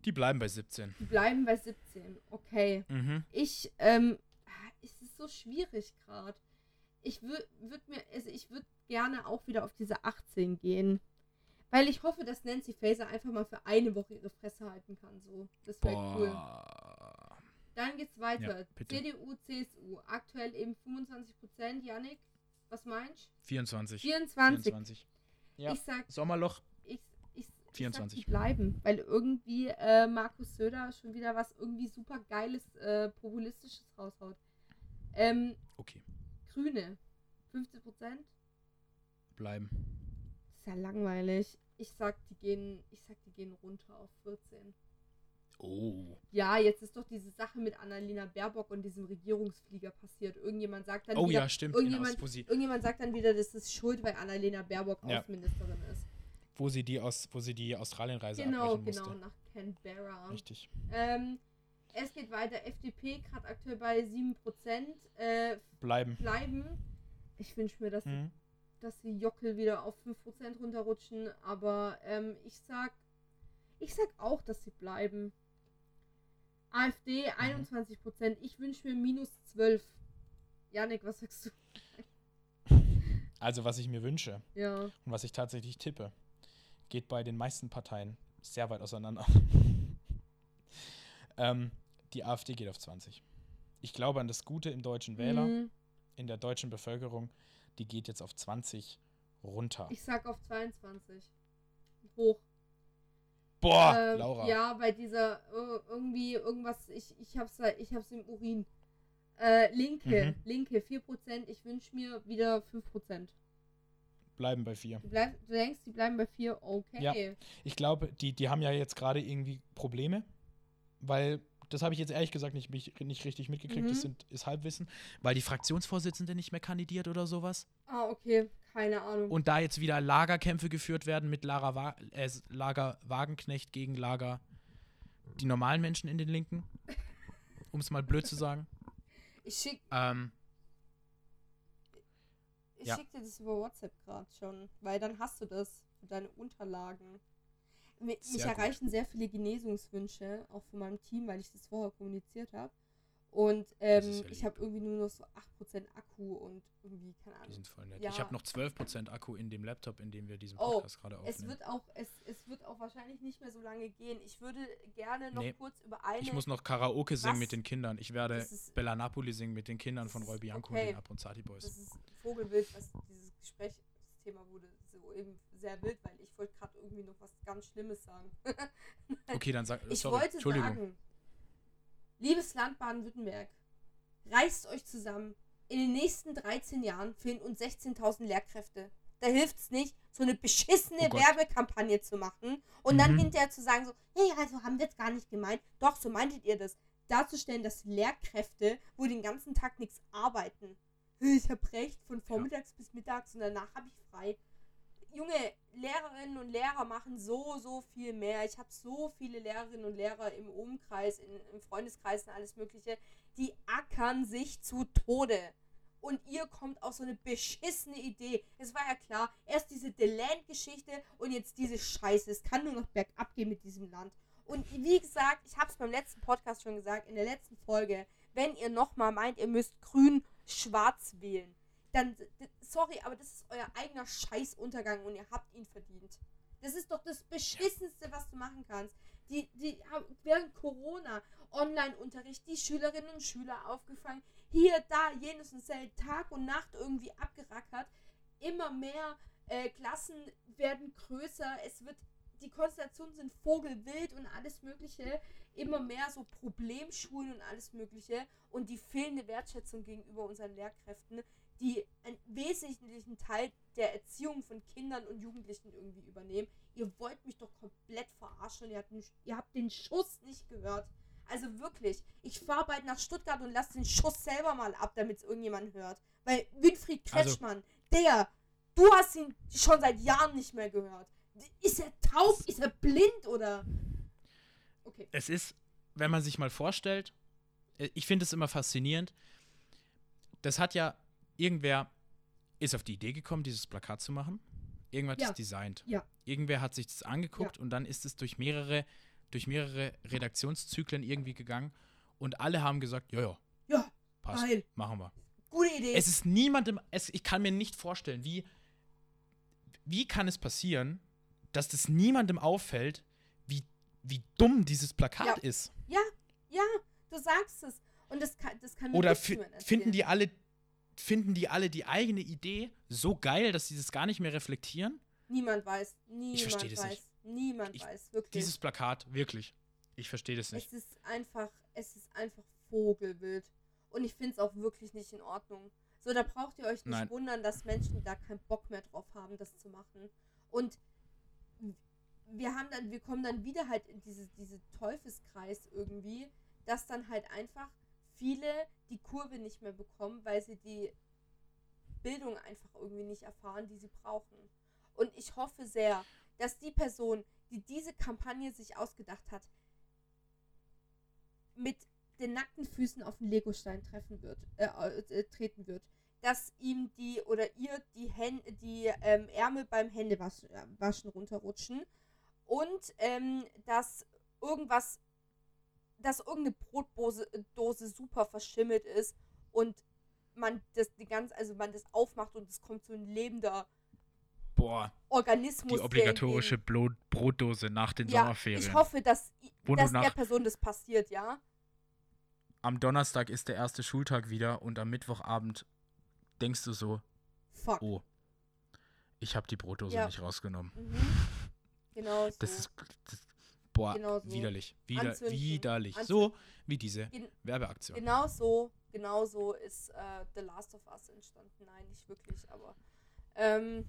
die bleiben bei 17. Die bleiben bei 17. Okay. Mhm. Ich, ähm, es ist so schwierig gerade. Ich würde würd mir, also ich würde gerne auch wieder auf diese 18 gehen. Weil ich hoffe, dass Nancy Faeser einfach mal für eine Woche ihre Fresse halten kann. So. Das wäre cool. Dann geht's weiter. Ja. CDU, CSU. Aktuell eben 25%. Yannick, was meinst 24. du? 24. 24. Ja. Ich sag, Sommerloch. ich, ich, ich 24. Sag, die bleiben. Weil irgendwie äh, Markus Söder schon wieder was irgendwie super geiles, äh, populistisches raushaut. Ähm, Okay. Grüne. 15%? Bleiben. Das ist ja langweilig. Ich sag, die gehen, ich sag, die gehen runter auf 14. Oh. Ja, jetzt ist doch diese Sache mit Annalena Baerbock und diesem Regierungsflieger passiert. Irgendjemand sagt dann Oh wieder, ja, stimmt. Genau, irgendjemand, irgendjemand sagt dann wieder, das ist schuld, weil Annalena Baerbock Ja. Außenministerin ist. wo sie die aus, wo sie die Australienreise Genau, abbrechen musste. genau, nach Canberra. Richtig. Ähm, es geht weiter. FDP gerade aktuell bei 7%. Äh, Bleiben. bleiben. Ich wünsche mir, dass, Mhm. dass die Jockel wieder auf 5% runterrutschen. Aber ähm, ich sag, ich sag auch, dass sie bleiben. AfD Mhm. 21%. Ich wünsche mir minus 12. Janik, was sagst du? Also, was ich mir wünsche Ja. und was ich tatsächlich tippe, geht bei den meisten Parteien sehr weit auseinander. ähm, die AfD geht auf 20. Ich glaube an das Gute im deutschen Wähler, Mhm. in der deutschen Bevölkerung. Die geht jetzt auf 20 runter. Ich sag auf 22. Hoch. Boah, Ähm, Laura. Ja, bei dieser äh, irgendwie irgendwas, ich, ich hab's ich hab's im Urin. Äh, Linke, Mhm. Linke, 4%. Ich wünsche mir wieder 5%. Bleiben bei 4. Du, bleib, du denkst, die bleiben bei 4? Okay. Ja. Ich glaube, die, die haben ja jetzt gerade irgendwie Probleme, weil das habe ich jetzt ehrlich gesagt nicht, mich, nicht richtig mitgekriegt. Mhm. Das sind, ist Halbwissen, weil die Fraktionsvorsitzende nicht mehr kandidiert oder sowas. Ah, okay. Keine Ahnung. Und da jetzt wieder Lagerkämpfe geführt werden mit Lara Wa äh, Lager Wagenknecht gegen Lager die normalen Menschen in den Linken. Um es mal blöd zu sagen. ich schick, Ähm, ich Ja. schick dir das über WhatsApp gerade schon, weil dann hast du das für deine Unterlagen. Mi- Mich Sehr gut. erreichen sehr viele Genesungswünsche, auch von meinem Team, weil ich das vorher kommuniziert habe. Und ähm, ja ich habe irgendwie nur noch so 8% Akku und irgendwie, keine die Ahnung. sind voll nett. Ja. Ich habe noch 12% Akku in dem Laptop, in dem wir diesen Oh, Podcast gerade aufnehmen. Es wird, auch, es, es wird auch wahrscheinlich nicht mehr so lange gehen. Ich würde gerne noch Nee. kurz über eine. Ich muss noch Karaoke singen Was? mit den Kindern. Ich werde ist- Bella Napoli singen mit den Kindern von Roy Bianco okay. und den Abronzati Boys. das ist Vogelwild, was dieses Gespräch, Thema wurde so eben sehr wild, weil ich wollte gerade irgendwie noch was ganz Schlimmes sagen. Okay, dann sag ich sorry. wollte Entschuldigung. sagen, liebes Land Baden-Württemberg, reißt euch zusammen. In den nächsten 13 Jahren fehlen uns 16.000 Lehrkräfte. Da hilft es nicht, so eine beschissene Oh. Werbekampagne zu machen und dann Mhm. hinterher zu sagen so, hey, also haben wir jetzt gar nicht gemeint. Doch, so meintet ihr das. Darzustellen, dass Lehrkräfte, wo den ganzen Tag nichts arbeiten. Ich hab recht, von vormittags bis mittags und danach habe ich frei. Junge, Lehrerinnen und Lehrer machen so, so viel mehr. Ich habe so viele Lehrerinnen und Lehrer im Umkreis, in, im Freundeskreis und alles Mögliche, die ackern sich zu Tode. Und ihr kommt auf so eine beschissene Idee. Es war ja klar, erst diese Deland-Geschichte und jetzt diese Scheiße. Es kann nur noch bergab gehen mit diesem Land. Und wie gesagt, ich habe es beim letzten Podcast schon gesagt, in der letzten Folge, wenn ihr nochmal meint, ihr müsst grün-schwarz wählen, dann, sorry, aber das ist euer eigener Scheißuntergang und ihr habt ihn verdient. Das ist doch das Beschissenste, was du machen kannst. Die, die haben während Corona Online-Unterricht, die Schülerinnen und Schüler aufgefangen, hier, da, jenes und selben Tag und Nacht irgendwie abgerackert. Immer mehr äh, Klassen werden größer, es wird, die Konstellationen sind vogelwild und alles Mögliche. Immer mehr so Problemschulen und alles Mögliche und die fehlende Wertschätzung gegenüber unseren Lehrkräften, die einen wesentlichen Teil der Erziehung von Kindern und Jugendlichen irgendwie übernehmen. Ihr wollt mich doch komplett verarschen. Ihr habt den, ihr habt den Schuss nicht gehört. Also wirklich, ich fahre bald nach Stuttgart und lasse den Schuss selber mal ab, damit es irgendjemand hört. Weil Winfried Also- Kretschmann, der, du hast ihn schon seit Jahren nicht mehr gehört. Ist er taub? Ist er blind oder? Okay. Es ist, wenn man sich mal vorstellt, äh, ich finde es immer faszinierend. Das hat ja irgendwer ist auf die Idee gekommen, dieses Plakat zu machen. Irgendwer hat Ja. es designt. Ja. Irgendwer hat sich das angeguckt und dann ist es durch mehrere, durch mehrere Redaktionszyklen irgendwie gegangen und alle haben gesagt, ja, ja, Ja, passt, geil. machen wir. Gute Idee. Es ist niemandem, es, ich kann mir nicht vorstellen, wie, wie kann es passieren, dass das niemandem auffällt, wie, wie dumm dieses Plakat Ja. ist. ja, ja, du sagst es. Und das kann, das kann Oder finden die alle finden die alle die eigene Idee so geil, dass sie das gar nicht mehr reflektieren? Niemand weiß. Niemand versteh das weiß. nicht. Niemand Ich- weiß, wirklich. Dieses Plakat, wirklich. Ich verstehe das nicht. Es ist einfach, es ist einfach Vogelwild. Und ich finde es auch wirklich nicht in Ordnung. So, da braucht ihr euch nicht Nein. wundern, dass Menschen da keinen Bock mehr drauf haben, das zu machen. Und wir haben dann, wir kommen dann wieder halt in diese, diese Teufelskreis irgendwie, dass dann halt einfach viele die Kurve nicht mehr bekommen, weil sie die Bildung einfach irgendwie nicht erfahren, die sie brauchen. Und ich hoffe sehr, dass die Person, die diese Kampagne sich ausgedacht hat, mit den nackten Füßen auf den Legostein treffen wird, äh, äh, treten wird. Dass ihm die oder ihr die, Hän die ähm, Ärmel beim Händewaschen äh, runterrutschen und ähm, dass irgendwas, dass irgendeine Brotdose äh, Dose super verschimmelt ist und man das die ganz, also man das aufmacht und es kommt so ein lebender Boah, Organismus. die obligatorische Brotdose nach den ja, Sommerferien. ich hoffe, dass, Wo dass der Person das passiert, ja. Am Donnerstag ist der erste Schultag wieder und am Mittwochabend denkst du so, Fuck. oh, ich habe die Brotdose Ja. nicht rausgenommen. Mhm. Genau so. Das ist, das, boah, Genau so. widerlich, wieder, Anzünden. widerlich. Anzünden. So wie diese Gen- Werbeaktion. Genau so, genau so ist äh, The Last of Us entstanden. Nein, nicht wirklich, aber ähm,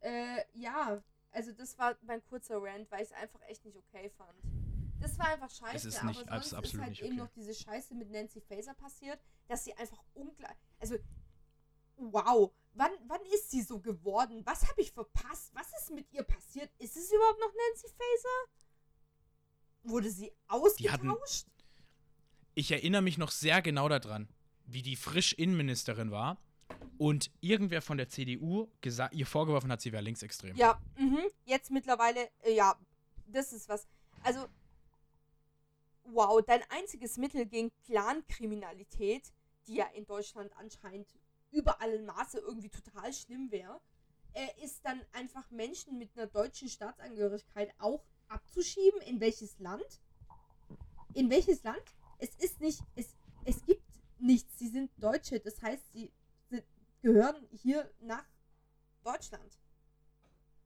äh, ja, also das war mein kurzer Rant, weil ich es einfach echt nicht okay fand. Das war einfach scheiße, ist aber nicht- sonst es ist ist absolut halt nicht eben okay. noch diese Scheiße mit Nancy Faser passiert, dass sie einfach ungleich, also wow, wann, wann ist sie so geworden? Was habe ich verpasst? Was ist mit ihr passiert? Ist es überhaupt noch Nancy Faser? Wurde sie Die hatten- ausgetauscht? Ich erinnere mich noch sehr genau daran, wie die frisch Innenministerin war und irgendwer von der CDU ihr vorgeworfen hat, sie wäre linksextrem. Ja, mhm. jetzt mittlerweile, äh, ja, das ist was. Also, wow, dein einziges Mittel gegen Clankriminalität, die ja in Deutschland anscheinend überall in Maße irgendwie total schlimm wäre, äh, ist dann einfach Menschen mit einer deutschen Staatsangehörigkeit auch abzuschieben. In welches Land? In welches Land? Es ist nicht, es, es gibt nichts. Sie sind Deutsche, das heißt, sie sind, gehören hier nach Deutschland.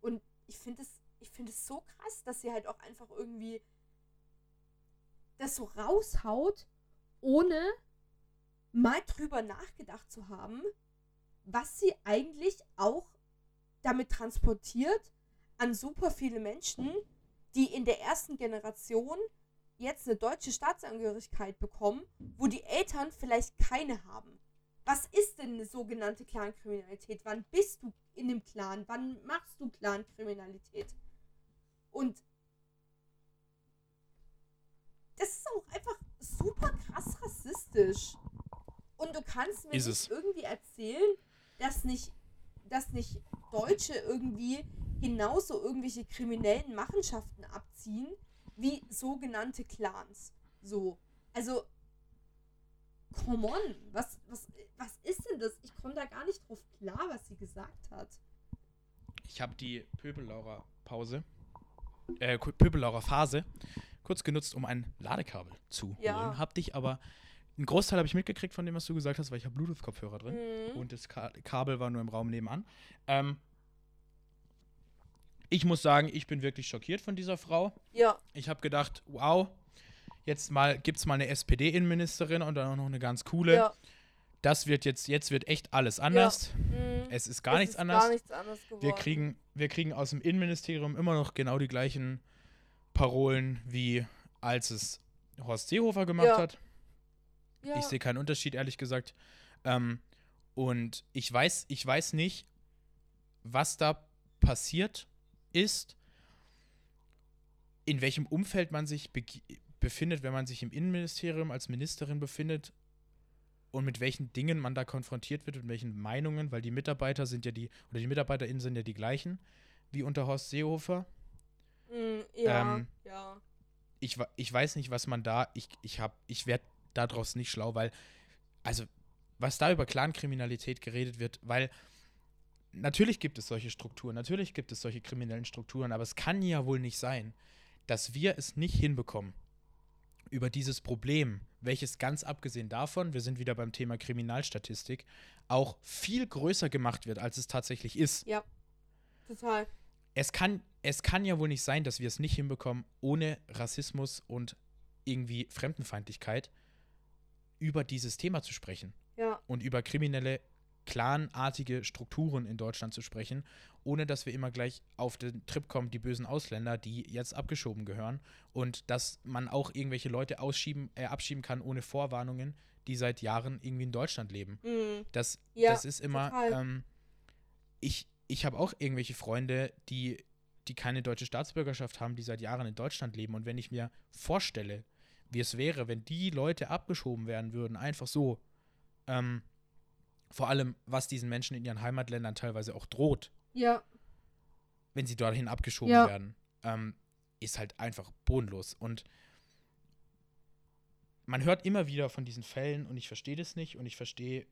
Und ich finde es, ich finde es so krass, dass sie halt auch einfach irgendwie das so raushaut, ohne mal drüber nachgedacht zu haben, was sie eigentlich auch damit transportiert an super viele Menschen, die in der ersten Generation jetzt eine deutsche Staatsangehörigkeit bekommen, wo die Eltern vielleicht keine haben. Was ist denn eine sogenannte Clankriminalität? Wann bist du in dem Clan? Wann machst du Clankriminalität? Und das ist auch einfach super krass rassistisch. Und du kannst mir nicht irgendwie erzählen, dass nicht, dass nicht Deutsche irgendwie genauso irgendwelche kriminellen Machenschaften abziehen wie sogenannte Clans. So. Also, come on. Was, was, was ist denn das? Ich komme da gar nicht drauf klar, was sie gesagt hat. Ich habe die Pöbellaurer Pause, äh, Ku- Pöbellaurer Phase kurz genutzt, um ein Ladekabel zu Ja. holen. Hab dich aber, einen Großteil habe ich mitgekriegt von dem, was du gesagt hast, weil ich habe Bluetooth-Kopfhörer drin. Mhm. und das Ka Kabel war nur im Raum nebenan. Ähm, ich muss sagen, ich bin wirklich schockiert von dieser Frau. Ja, Ich habe gedacht, wow, jetzt mal gibt es mal eine SPD-Innenministerin und dann auch noch eine ganz coole. ja. Das wird jetzt, jetzt wird echt alles anders. Mhm. Es ist gar Es nichts ist anders. Gar nichts anders geworden. Wir kriegen, wir kriegen aus dem Innenministerium immer noch genau die gleichen Parolen, wie als es Horst Seehofer gemacht Ja. hat. ja. Ich sehe keinen Unterschied, ehrlich gesagt. Ähm, und ich weiß, ich weiß nicht, was da passiert ist, in welchem Umfeld man sich begi- befindet, wenn man sich im Innenministerium als Ministerin befindet und mit welchen Dingen man da konfrontiert wird und welchen Meinungen, weil die Mitarbeiter sind ja die, oder die MitarbeiterInnen sind ja die gleichen wie unter Horst Seehofer. Mhm, ja, ähm, ja. ich, ich weiß nicht, was man da, ich, ich hab, ich werde daraus nicht schlau, weil, also, was da über Clankriminalität geredet wird, weil natürlich gibt es solche Strukturen, natürlich gibt es solche kriminellen Strukturen, aber es kann ja wohl nicht sein, dass wir es nicht hinbekommen, über dieses Problem, welches ganz abgesehen davon, wir sind wieder beim Thema Kriminalstatistik, auch viel größer gemacht wird, als es tatsächlich ist Total. es kann, es kann ja wohl nicht sein, dass wir es nicht hinbekommen, ohne Rassismus und irgendwie Fremdenfeindlichkeit über dieses Thema zu sprechen Ja, und über kriminelle, clanartige Strukturen in Deutschland zu sprechen, ohne dass wir immer gleich auf den Trip kommen, die bösen Ausländer, die jetzt abgeschoben gehören und dass man auch irgendwelche Leute ausschieben, äh, abschieben kann ohne Vorwarnungen, die seit Jahren irgendwie in Deutschland leben. mhm. Das, Ja, das ist immer. Ähm, ich ich habe auch irgendwelche Freunde, die, die keine deutsche Staatsbürgerschaft haben, die seit Jahren in Deutschland leben. Und wenn ich mir vorstelle, wie es wäre, wenn die Leute abgeschoben werden würden, einfach so, ähm, vor allem, was diesen Menschen in ihren Heimatländern teilweise auch droht, ja, wenn sie dorthin abgeschoben Ja. werden, ähm, ist halt einfach bodenlos. Und man hört immer wieder von diesen Fällen und ich verstehe das nicht und ich verstehe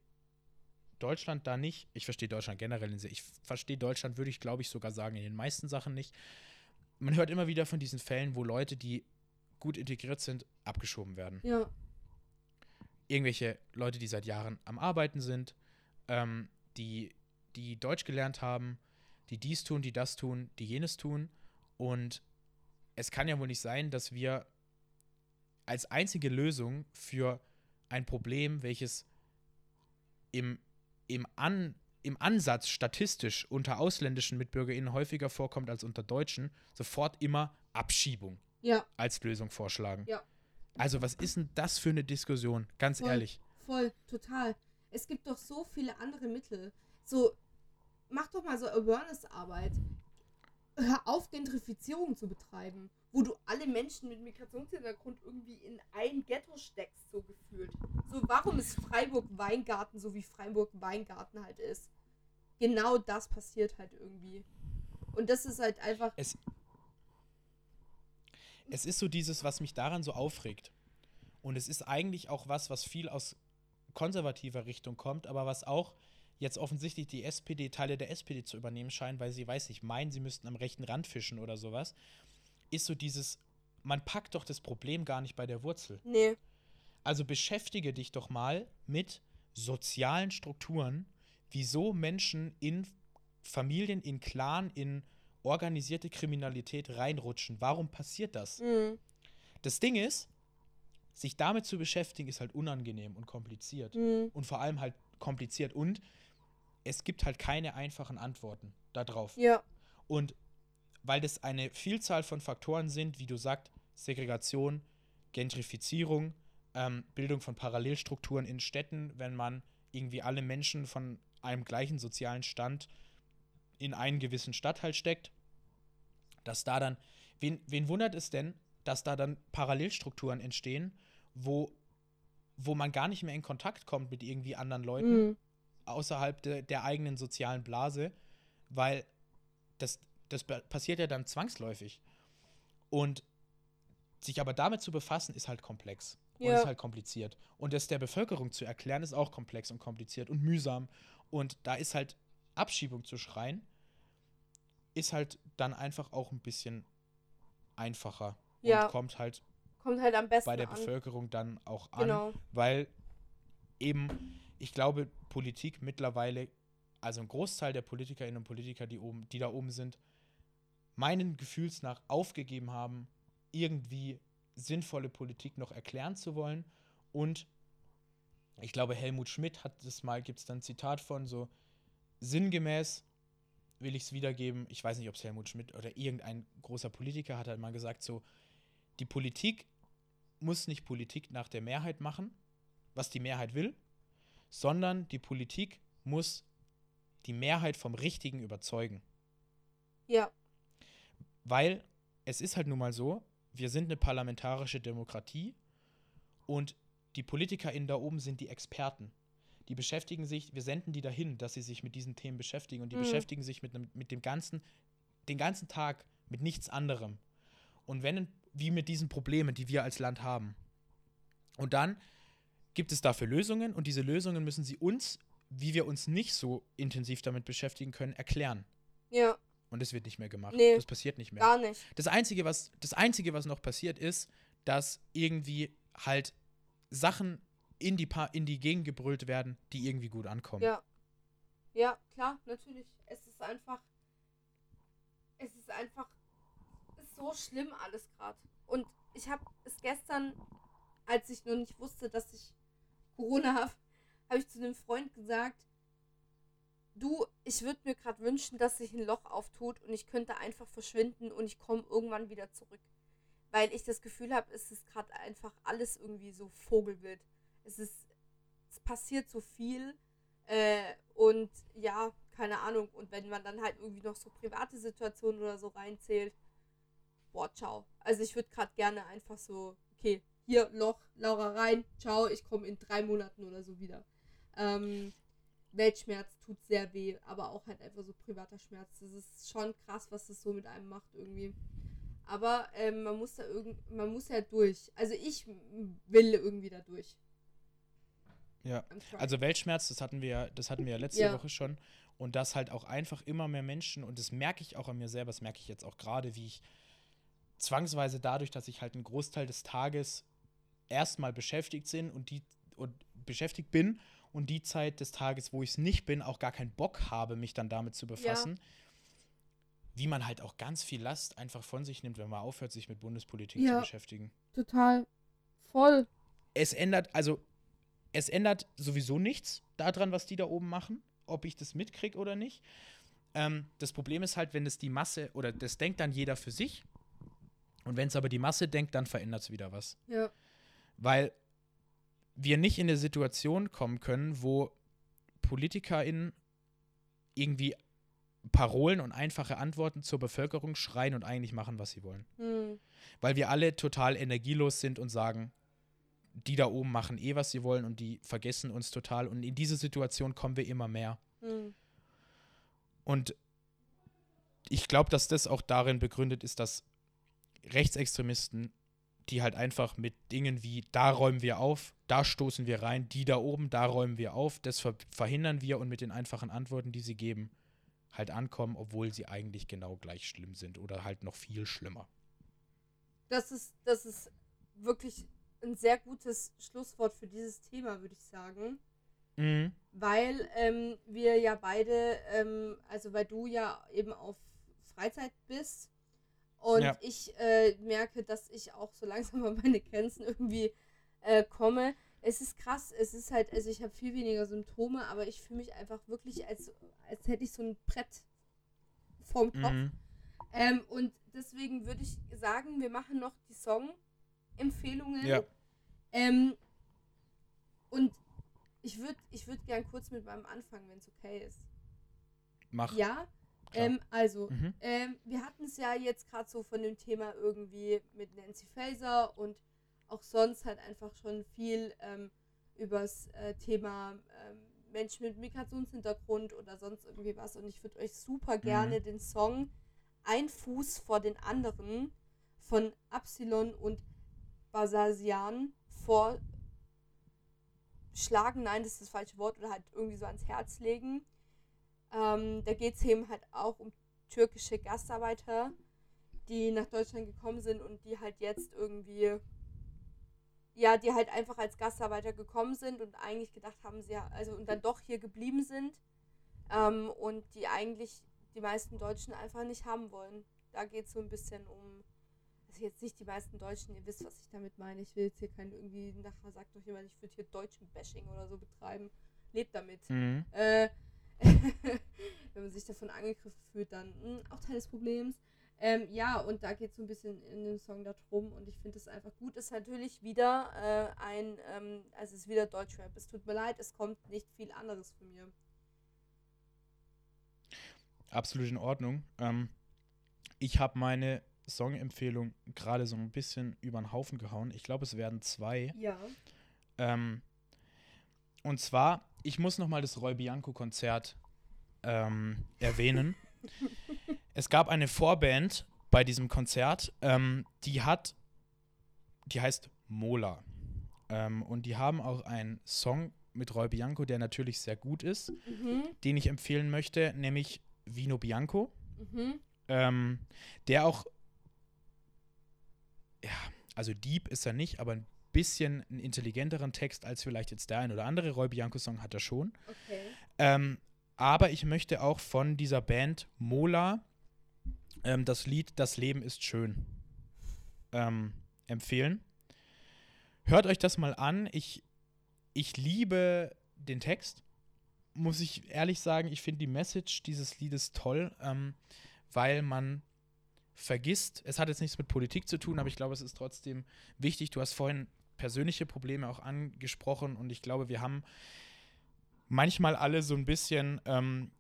Deutschland da nicht. Ich verstehe Deutschland generell. in sehr- Ich verstehe Deutschland, würde ich glaube ich sogar sagen, in den meisten Sachen nicht. Man hört immer wieder von diesen Fällen, wo Leute, die gut integriert sind, abgeschoben werden ja, irgendwelche Leute, die seit Jahren am Arbeiten sind, ähm, die, die Deutsch gelernt haben, die dies tun, die das tun, die jenes tun. Und es kann ja wohl nicht sein, dass wir als einzige Lösung für ein Problem, welches im, im, An, im Ansatz statistisch unter ausländischen MitbürgerInnen häufiger vorkommt als unter Deutschen, sofort immer Abschiebung ja, als Lösung vorschlagen. Ja. Also, was ist denn das für eine Diskussion? Ganz Voll. ehrlich. voll, total. Es gibt doch so viele andere Mittel. So, mach doch mal so Awareness-Arbeit. Hör auf, Gentrifizierung zu betreiben, wo du alle Menschen mit Migrationshintergrund irgendwie in ein Ghetto steckst, so gefühlt. So, warum ist Freiburg Weingarten so wie Freiburg Weingarten halt ist? Genau das passiert halt irgendwie. Und das ist halt einfach. Es, es ist so dieses, was mich daran so aufregt. Und es ist eigentlich auch was, was viel aus konservativer Richtung kommt, aber was auch jetzt offensichtlich die SPD, Teile der SPD zu übernehmen scheinen, weil sie, weiß ich, meinen, sie müssten am rechten Rand fischen oder sowas, ist so dieses, man packt doch das Problem gar nicht bei der Wurzel. Nee. Also beschäftige dich doch mal mit sozialen Strukturen, wieso Menschen in Familien in Clan, in organisierte Kriminalität reinrutschen. Warum passiert das? Mhm. Das Ding ist, sich damit zu beschäftigen, ist halt unangenehm und kompliziert. Mhm. Und vor allem halt kompliziert. Und es gibt halt keine einfachen Antworten darauf. Ja. Und weil das eine Vielzahl von Faktoren sind, wie du sagst, Segregation, Gentrifizierung, ähm, Bildung von Parallelstrukturen in Städten, wenn man irgendwie alle Menschen von einem gleichen sozialen Stand in einen gewissen Stadtteil steckt, dass da dann, wen, wen wundert es denn, dass da dann Parallelstrukturen entstehen, wo, wo man gar nicht mehr in Kontakt kommt mit irgendwie anderen Leuten Mhm. außerhalb de, der eigenen sozialen Blase, weil das, das pa- passiert ja dann zwangsläufig. Und sich aber damit zu befassen, ist halt komplex. Und Ja. ist halt kompliziert. Und das der Bevölkerung zu erklären, ist auch komplex und kompliziert und mühsam. Und da ist halt Abschiebung zu schreien, ist halt dann einfach auch ein bisschen einfacher. Ja. Und kommt halt Kommt halt am besten bei der an. Bevölkerung dann auch an Genau. weil eben, ich glaube, Politik mittlerweile, also ein Großteil der Politikerinnen und Politiker, die, oben, die da oben sind, meinen Gefühls nach aufgegeben haben, irgendwie sinnvolle Politik noch erklären zu wollen. Und ich glaube, Helmut Schmidt hat das mal, gibt es dann ein Zitat von so sinngemäß, will ich es wiedergeben, ich weiß nicht, ob es Helmut Schmidt oder irgendein großer Politiker hat halt mal gesagt, so, die Politik muss nicht Politik nach der Mehrheit machen, was die Mehrheit will, sondern die Politik muss die Mehrheit vom Richtigen überzeugen. Ja. Weil es ist halt nun mal so, wir sind eine parlamentarische Demokratie und die PolitikerInnen da oben sind die Experten. Die beschäftigen sich, wir senden die dahin, dass sie sich mit diesen Themen beschäftigen und die Mhm. beschäftigen sich mit, mit dem ganzen, den ganzen Tag mit nichts anderem. Und wenn, wie mit diesen Problemen, die wir als Land haben. Und dann gibt es dafür Lösungen und diese Lösungen müssen sie uns, wie wir uns nicht so intensiv damit beschäftigen können, erklären. Ja. Und das wird nicht mehr gemacht. Nee. Das passiert nicht mehr. Gar nicht. Das Einzige, was, das Einzige, was noch passiert, ist, dass irgendwie halt Sachen in die, pa in die Gegend gebrüllt werden, die irgendwie gut ankommen. Ja. Ja, klar, natürlich. Es ist einfach. Es ist einfach. So schlimm alles gerade. Und ich habe es gestern, als ich noch nicht wusste, dass ich Corona habe, habe ich zu einem Freund gesagt, du, ich würde mir gerade wünschen, dass sich ein Loch auftut und ich könnte einfach verschwinden und ich komme irgendwann wieder zurück. Weil ich das Gefühl habe, es ist gerade einfach alles irgendwie so Vogelwild. Es ist, es passiert so viel äh, und ja, keine Ahnung. Und wenn man dann halt irgendwie noch so private Situationen oder so reinzählt, boah, ciao. Also ich würde gerade gerne einfach so, okay, hier Loch, Laura rein, ciao, ich komme in drei Monaten oder so wieder. Ähm, Weltschmerz tut sehr weh, aber auch halt einfach so privater Schmerz. Das ist schon krass, was das so mit einem macht irgendwie. Aber ähm, man muss da irgend, man muss ja durch. Also ich will irgendwie da durch. Ja. Also Weltschmerz, das hatten wir, ja- das hatten wir ja letzte Ja. Woche schon. Und dass halt auch einfach immer mehr Menschen, und das merke ich auch an mir selber, das merke ich jetzt auch gerade, wie ich zwangsweise dadurch, dass ich halt einen Großteil des Tages erstmal beschäftigt sind und die und beschäftigt bin und die Zeit des Tages, wo ich es nicht bin, auch gar keinen Bock habe, mich dann damit zu befassen. Wie man halt auch ganz viel Last einfach von sich nimmt, wenn man aufhört, sich mit Bundespolitik Ja. zu beschäftigen Total voll. es ändert, also es ändert sowieso nichts daran, was die da oben machen, ob ich das mitkriege oder nicht. Ähm, das Problem ist halt, wenn es die Masse oder das denkt dann jeder für sich. Und wenn es aber die Masse denkt, dann verändert es wieder was. Ja. Weil wir nicht in eine Situation kommen können, wo PolitikerInnen irgendwie Parolen und einfache Antworten zur Bevölkerung schreien und eigentlich machen, was sie wollen Hm. weil wir alle total energielos sind und sagen, die da oben machen eh, was sie wollen und die vergessen uns total. Und in diese Situation kommen wir immer mehr. Hm. Und ich glaube, dass das auch darin begründet ist, dass Rechtsextremisten, die halt einfach mit Dingen wie, da räumen wir auf, da stoßen wir rein, die da oben, da räumen wir auf, das ver verhindern wir und mit den einfachen Antworten, die sie geben, halt ankommen, obwohl sie eigentlich genau gleich schlimm sind oder halt noch viel schlimmer. Das ist, das ist wirklich ein sehr gutes Schlusswort für dieses Thema, würde ich sagen. Mhm. weil ähm, wir ja beide, ähm, also weil du ja eben auf Freizeit bist und Ja. ich äh, merke, dass ich auch so langsam an meine Grenzen irgendwie äh, komme. Es ist krass, es ist halt, also ich habe viel weniger Symptome, aber ich fühle mich einfach wirklich, als, als hätte ich so ein Brett vorm Kopf. Mhm. Ähm, und deswegen würde ich sagen, wir machen noch die Song-Empfehlungen. Ja. Ähm, und ich würde ich würd gern kurz mit meinem anfangen, wenn es okay ist. Mach. Ja. Ähm, also, Mhm. ähm, wir hatten es ja jetzt gerade so von dem Thema irgendwie mit Nancy Faeser und auch sonst halt einfach schon viel ähm, übers äh, Thema ähm, Menschen mit Migrationshintergrund oder sonst irgendwie was. Und ich würde euch super gerne den Song Ein Fuß vor den anderen von Absilon und Basasian vorschlagen. Nein, das ist das falsche Wort. Oder halt irgendwie so ans Herz legen. Ähm, da geht es eben halt auch um türkische Gastarbeiter, die nach Deutschland gekommen sind und die halt jetzt irgendwie, ja, die halt einfach als Gastarbeiter gekommen sind und eigentlich gedacht haben, sie, also und dann doch hier geblieben sind ähm, und die eigentlich die meisten Deutschen einfach nicht haben wollen. Da geht es so ein bisschen um, also jetzt nicht die meisten Deutschen, ihr wisst, was ich damit meine. Ich will jetzt hier kein irgendwie, nachher sagt doch jemand, ich würde hier deutschen Bashing oder so betreiben. Lebt damit. Mhm. Äh, wenn man sich davon angegriffen fühlt, dann mh, auch Teil des Problems. Ähm, ja, und da geht es so ein bisschen in dem Song darum und ich finde es einfach gut. Ist natürlich wieder äh, ein, ähm, also es ist wieder Deutschrap. Es tut mir leid, es kommt nicht viel anderes von mir. Absolut in Ordnung. Ähm, ich habe meine Songempfehlung gerade so ein bisschen über den Haufen gehauen. Ich glaube, es werden zwei. Ja. Ähm, und zwar, ich muss noch mal das Roy Bianco-Konzert ähm, erwähnen. es gab eine Vorband bei diesem Konzert, ähm, die hat, die heißt Mola. Ähm, und die haben auch einen Song mit Roy Bianco, der natürlich sehr gut ist, Mhm. den ich empfehlen möchte, nämlich Vino Bianco. Mhm. Ähm, der auch, ja, also deep ist er nicht, aber ein bisschen einen intelligenteren Text als vielleicht jetzt der ein oder andere Roy Bianco-Song hat er schon. Okay. Ähm, aber ich möchte auch von dieser Band Mola ähm, das Lied Das Leben ist schön ähm, empfehlen. Hört euch das mal an. Ich, ich liebe den Text, muss ich ehrlich sagen. Ich finde die Message dieses Liedes toll, ähm, weil man vergisst, es hat jetzt nichts mit Politik zu tun, aber ich glaube, es ist trotzdem wichtig. Du hast vorhin persönliche Probleme auch angesprochen und ich glaube, wir haben manchmal alle so ein bisschen, ähm,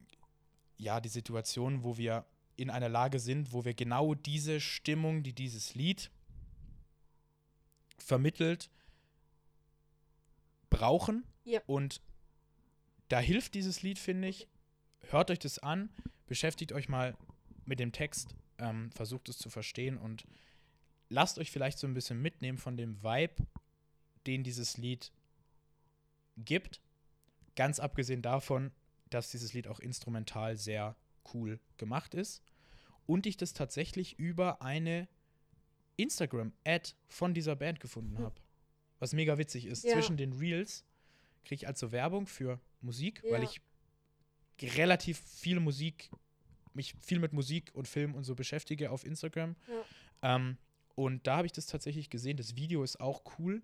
ja, die Situation, wo wir in einer Lage sind, wo wir genau diese Stimmung, die dieses Lied vermittelt, brauchen. Ja. Und da hilft dieses Lied, finde ich. Hört euch das an, beschäftigt euch mal mit dem Text, ähm, versucht es zu verstehen und lasst euch vielleicht so ein bisschen mitnehmen von dem Vibe, den dieses Lied gibt. Ganz abgesehen davon, dass dieses Lied auch instrumental sehr cool gemacht ist und ich das tatsächlich über eine Instagram-Ad von dieser Band gefunden Hm. habe. Was mega witzig ist. Ja. Zwischen den Reels kriege ich also Werbung für Musik, weil Ja. ich relativ viel Musik, mich viel mit Musik und Film und so beschäftige auf Instagram. Ja. Ähm, und da habe ich das tatsächlich gesehen. Das Video ist auch cool.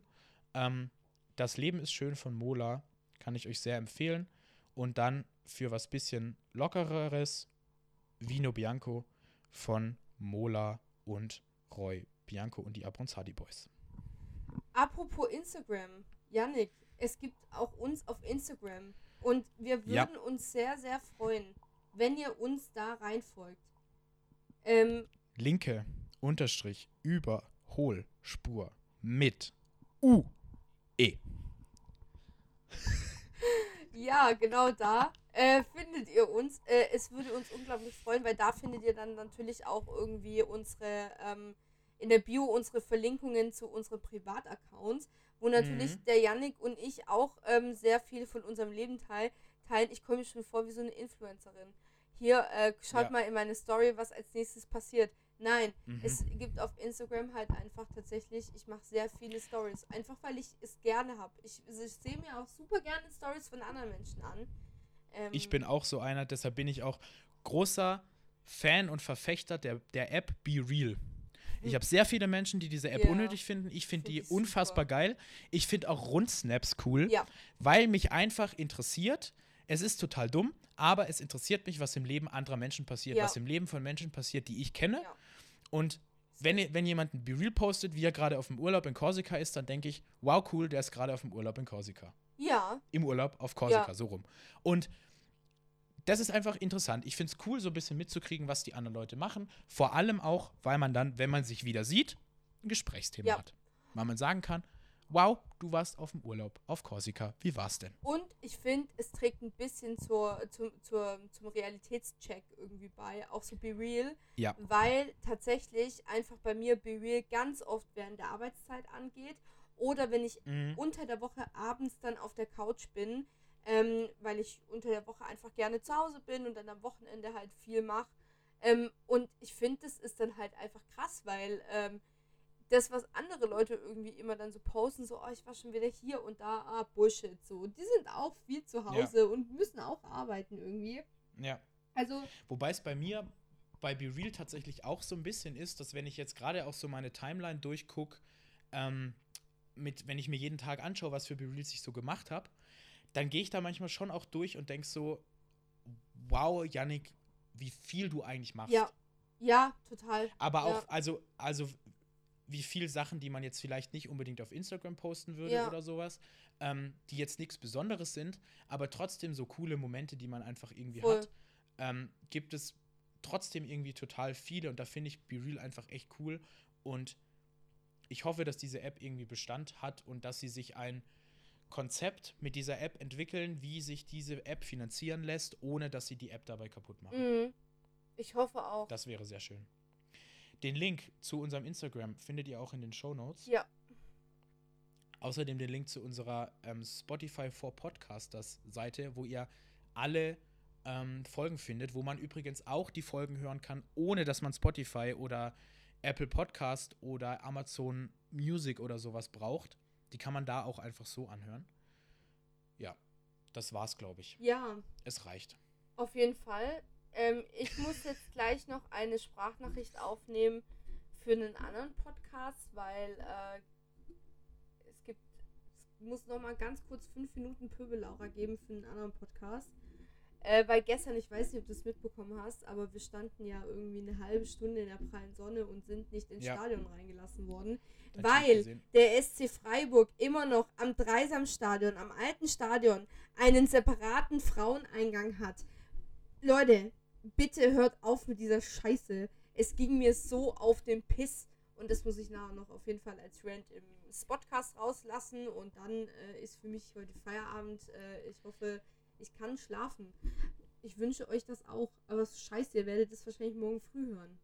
Ähm, das Leben ist schön von Mola. Kann ich euch sehr empfehlen. Und dann für was bisschen lockereres Vino Bianco von Mola und Roy Bianco und die Abronzadi Boys. Apropos Instagram, Yannick, es gibt auch uns auf Instagram und wir würden Ja. uns sehr, sehr freuen, wenn ihr uns da reinfolgt. Ähm, Linke Unterstrich Überholspur mit U E. ja, genau da äh, findet ihr uns. Äh, es würde uns unglaublich freuen, weil da findet ihr dann natürlich auch irgendwie unsere, ähm, in der Bio unsere Verlinkungen zu unseren Privataccounts, wo natürlich Mhm. der Yannick und ich auch ähm, sehr viel von unserem Leben teil, teilen. Ich komme mir schon vor wie so eine Influencerin. Hier, äh, schaut Ja. mal in meine Story, was als nächstes passiert. Nein, mhm. es gibt auf Instagram halt einfach tatsächlich, ich mache sehr viele Stories, einfach weil ich es gerne habe. Ich, also ich sehe mir auch super gerne Stories von anderen Menschen an. Ähm, ich bin auch so einer, deshalb bin ich auch großer Fan und Verfechter der, der App Be Real. Ich habe sehr viele Menschen, die diese App ja. unnötig finden. Ich finde find die unfassbar super. geil. Ich finde auch Rundsnaps cool, ja. weil mich einfach interessiert. Es ist total dumm, aber es interessiert mich, was im Leben anderer Menschen passiert, ja. was im Leben von Menschen passiert, die ich kenne. Und wenn, wenn jemand ein Be-Real postet, wie er gerade auf dem Urlaub in Korsika ist, dann denke ich, wow, cool, der ist gerade auf dem Urlaub in Korsika. Ja. Im Urlaub auf Korsika, ja. so rum. Und das ist einfach interessant. Ich finde es cool, so ein bisschen mitzukriegen, was die anderen Leute machen. Vor allem auch, weil man dann, wenn man sich wieder sieht, ein Gesprächsthema ja. hat. Weil man sagen kann, wow, du warst auf dem Urlaub auf Korsika. Wie war's denn? Und ich finde, es trägt ein bisschen zur, zum, zur, zum Realitätscheck irgendwie bei, auch so Be Real. Ja. Weil tatsächlich einfach bei mir Be Real ganz oft während der Arbeitszeit angeht. Oder wenn ich mhm. unter der Woche abends dann auf der Couch bin, ähm, weil ich unter der Woche einfach gerne zu Hause bin und dann am Wochenende halt viel mache. Ähm, und ich finde, das ist dann halt einfach krass, weil ähm, das, was andere Leute irgendwie immer dann so posten, so, oh, ich war schon wieder hier und da, ah, Bullshit, so. Die sind auch viel zu Hause ja. und müssen auch arbeiten irgendwie. Ja. Also. Wobei es bei mir bei Be Real tatsächlich auch so ein bisschen ist, dass wenn ich jetzt gerade auch so meine Timeline durchgucke, ähm, mit, wenn ich mir jeden Tag anschaue, was für Be Reals ich so gemacht habe, dann gehe ich da manchmal schon auch durch und denke so, wow, Yannick, wie viel du eigentlich machst. Ja, ja, total. Aber ja. auch, also, also wie viel Sachen, die man jetzt vielleicht nicht unbedingt auf Instagram posten würde ja. oder sowas, ähm, die jetzt nichts Besonderes sind, aber trotzdem so coole Momente, die man einfach irgendwie Voll. hat, ähm, gibt es trotzdem irgendwie total viele und da finde ich Be Real einfach echt cool und ich hoffe, dass diese App irgendwie Bestand hat und dass sie sich ein Konzept mit dieser App entwickeln, wie sich diese App finanzieren lässt, ohne dass sie die App dabei kaputt machen. Mhm. Ich hoffe auch. Das wäre sehr schön. Den Link zu unserem Instagram findet ihr auch in den Show Notes. Ja. Außerdem den Link zu unserer ähm, Spotify for Podcasters Seite, wo ihr alle ähm, Folgen findet, wo man übrigens auch die Folgen hören kann, ohne dass man Spotify oder Apple Podcast oder Amazon Music oder sowas braucht. Die kann man da auch einfach so anhören. Ja, das war's, glaube ich. Ja. Es reicht. Auf jeden Fall. Ähm, ich muss jetzt gleich noch eine Sprachnachricht aufnehmen für einen anderen Podcast, weil äh, es gibt, es muss noch mal ganz kurz fünf Minuten Pöbelaura geben für einen anderen Podcast. Äh, weil gestern, ich weiß nicht, ob du es mitbekommen hast, aber wir standen ja irgendwie eine halbe Stunde in der prallen Sonne und sind nicht ins ja. Stadion reingelassen worden, Hat weil der SC Freiburg immer noch am Dreisamstadion, am alten Stadion, einen separaten Fraueneingang hat. Leute, bitte hört auf mit dieser Scheiße. Es ging mir so auf den Piss. Und das muss ich nachher noch auf jeden Fall als Rant im Spotcast rauslassen. Und dann äh, ist für mich heute Feierabend. Äh, ich hoffe, ich kann schlafen. Ich wünsche euch das auch. Aber scheiße, ihr werdet es wahrscheinlich morgen früh hören.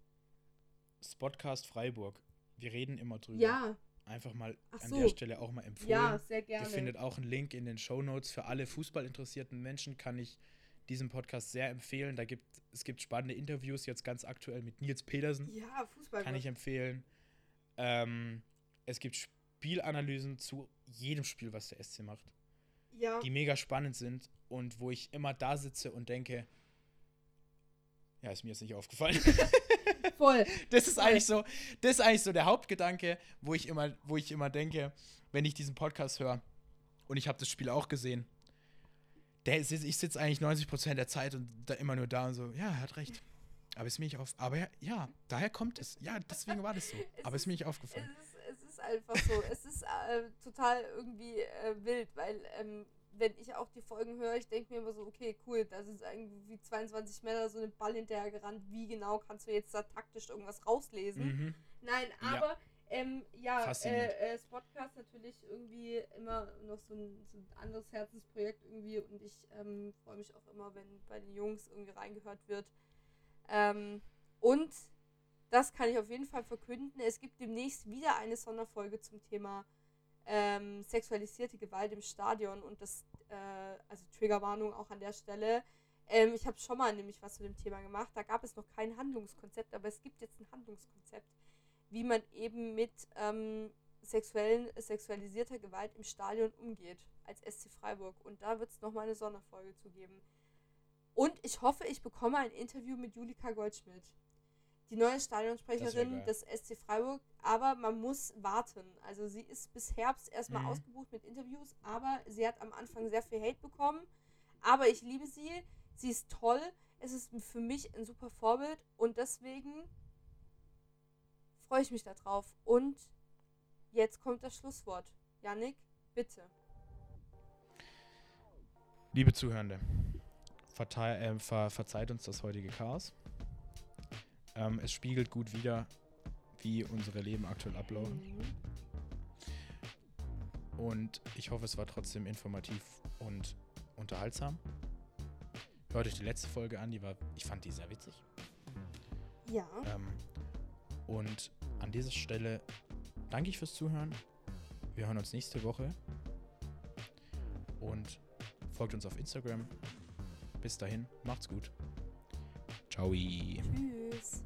Spotcast Freiburg. Wir reden immer drüber. Ja. Einfach mal Ach an so. der Stelle auch mal empfohlen. Ja, sehr gerne. Ihr findet auch einen Link in den Show Notes. Für alle fußballinteressierten Menschen kann ich diesen Podcast sehr empfehlen. Da gibt es gibt spannende Interviews jetzt ganz aktuell mit Nils Pedersen. Ja, Fußball. Kann ich empfehlen. Ähm, es gibt Spielanalysen zu jedem Spiel, was der SC macht. Ja. Die mega spannend sind und wo ich immer da sitze und denke, ja, ist mir jetzt nicht aufgefallen. Voll. Das ist Voll. eigentlich so, das ist eigentlich so der Hauptgedanke, wo ich immer, wo ich immer denke, wenn ich diesen Podcast höre und ich habe das Spiel auch gesehen der, ich sitze eigentlich 90 Prozent der Zeit und da immer nur da und so, ja, er hat recht. Aber ist mir nicht auf. Aber ja, ja, daher kommt es. Ja, deswegen war das so. aber ist, ist mir nicht aufgefallen. Es ist, es ist einfach so. es ist äh, total irgendwie äh, wild, weil ähm, wenn ich auch die Folgen höre, ich denke mir immer so, okay, cool, da sind irgendwie 22 Männer so einen Ball hinterher gerannt. Wie genau kannst du jetzt da taktisch irgendwas rauslesen? Mhm. Nein, aber ja. Ähm, ja, äh, äh, Spotcast natürlich irgendwie immer noch so ein, so ein anderes Herzensprojekt irgendwie und ich ähm, freue mich auch immer, wenn bei den Jungs irgendwie reingehört wird. Ähm, und das kann ich auf jeden Fall verkünden. Es gibt demnächst wieder eine Sonderfolge zum Thema ähm, sexualisierte Gewalt im Stadion und das, äh, also Triggerwarnung auch an der Stelle. Ähm, ich habe schon mal nämlich was zu dem Thema gemacht. Da gab es noch kein Handlungskonzept, aber es gibt jetzt ein Handlungskonzept, wie man eben mit ähm, sexuellen, sexualisierter Gewalt im Stadion umgeht, als SC Freiburg. Und da wird es nochmal eine Sonderfolge zu geben. Und ich hoffe, ich bekomme ein Interview mit Julika Goldschmidt, die neue Stadionsprecherin des SC Freiburg. Aber man muss warten. Also sie ist bis Herbst erstmal mhm. ausgebucht mit Interviews, aber sie hat am Anfang sehr viel Hate bekommen. Aber ich liebe sie. Sie ist toll. Es ist für mich ein super Vorbild und deswegen freue ich mich darauf. Und jetzt kommt das Schlusswort. Yannick, bitte. Liebe Zuhörende, äh, ver verzeiht uns das heutige Chaos. Ähm, es spiegelt gut wider, wie unsere Leben aktuell ablaufen. Mhm. Und ich hoffe, es war trotzdem informativ und unterhaltsam. Hört euch die letzte Folge an, die war, ich fand die sehr witzig. Ja. Ähm, und an dieser Stelle danke ich fürs Zuhören. Wir hören uns nächste Woche. Und folgt uns auf Instagram. Bis dahin, macht's gut. Ciao. Tschüss.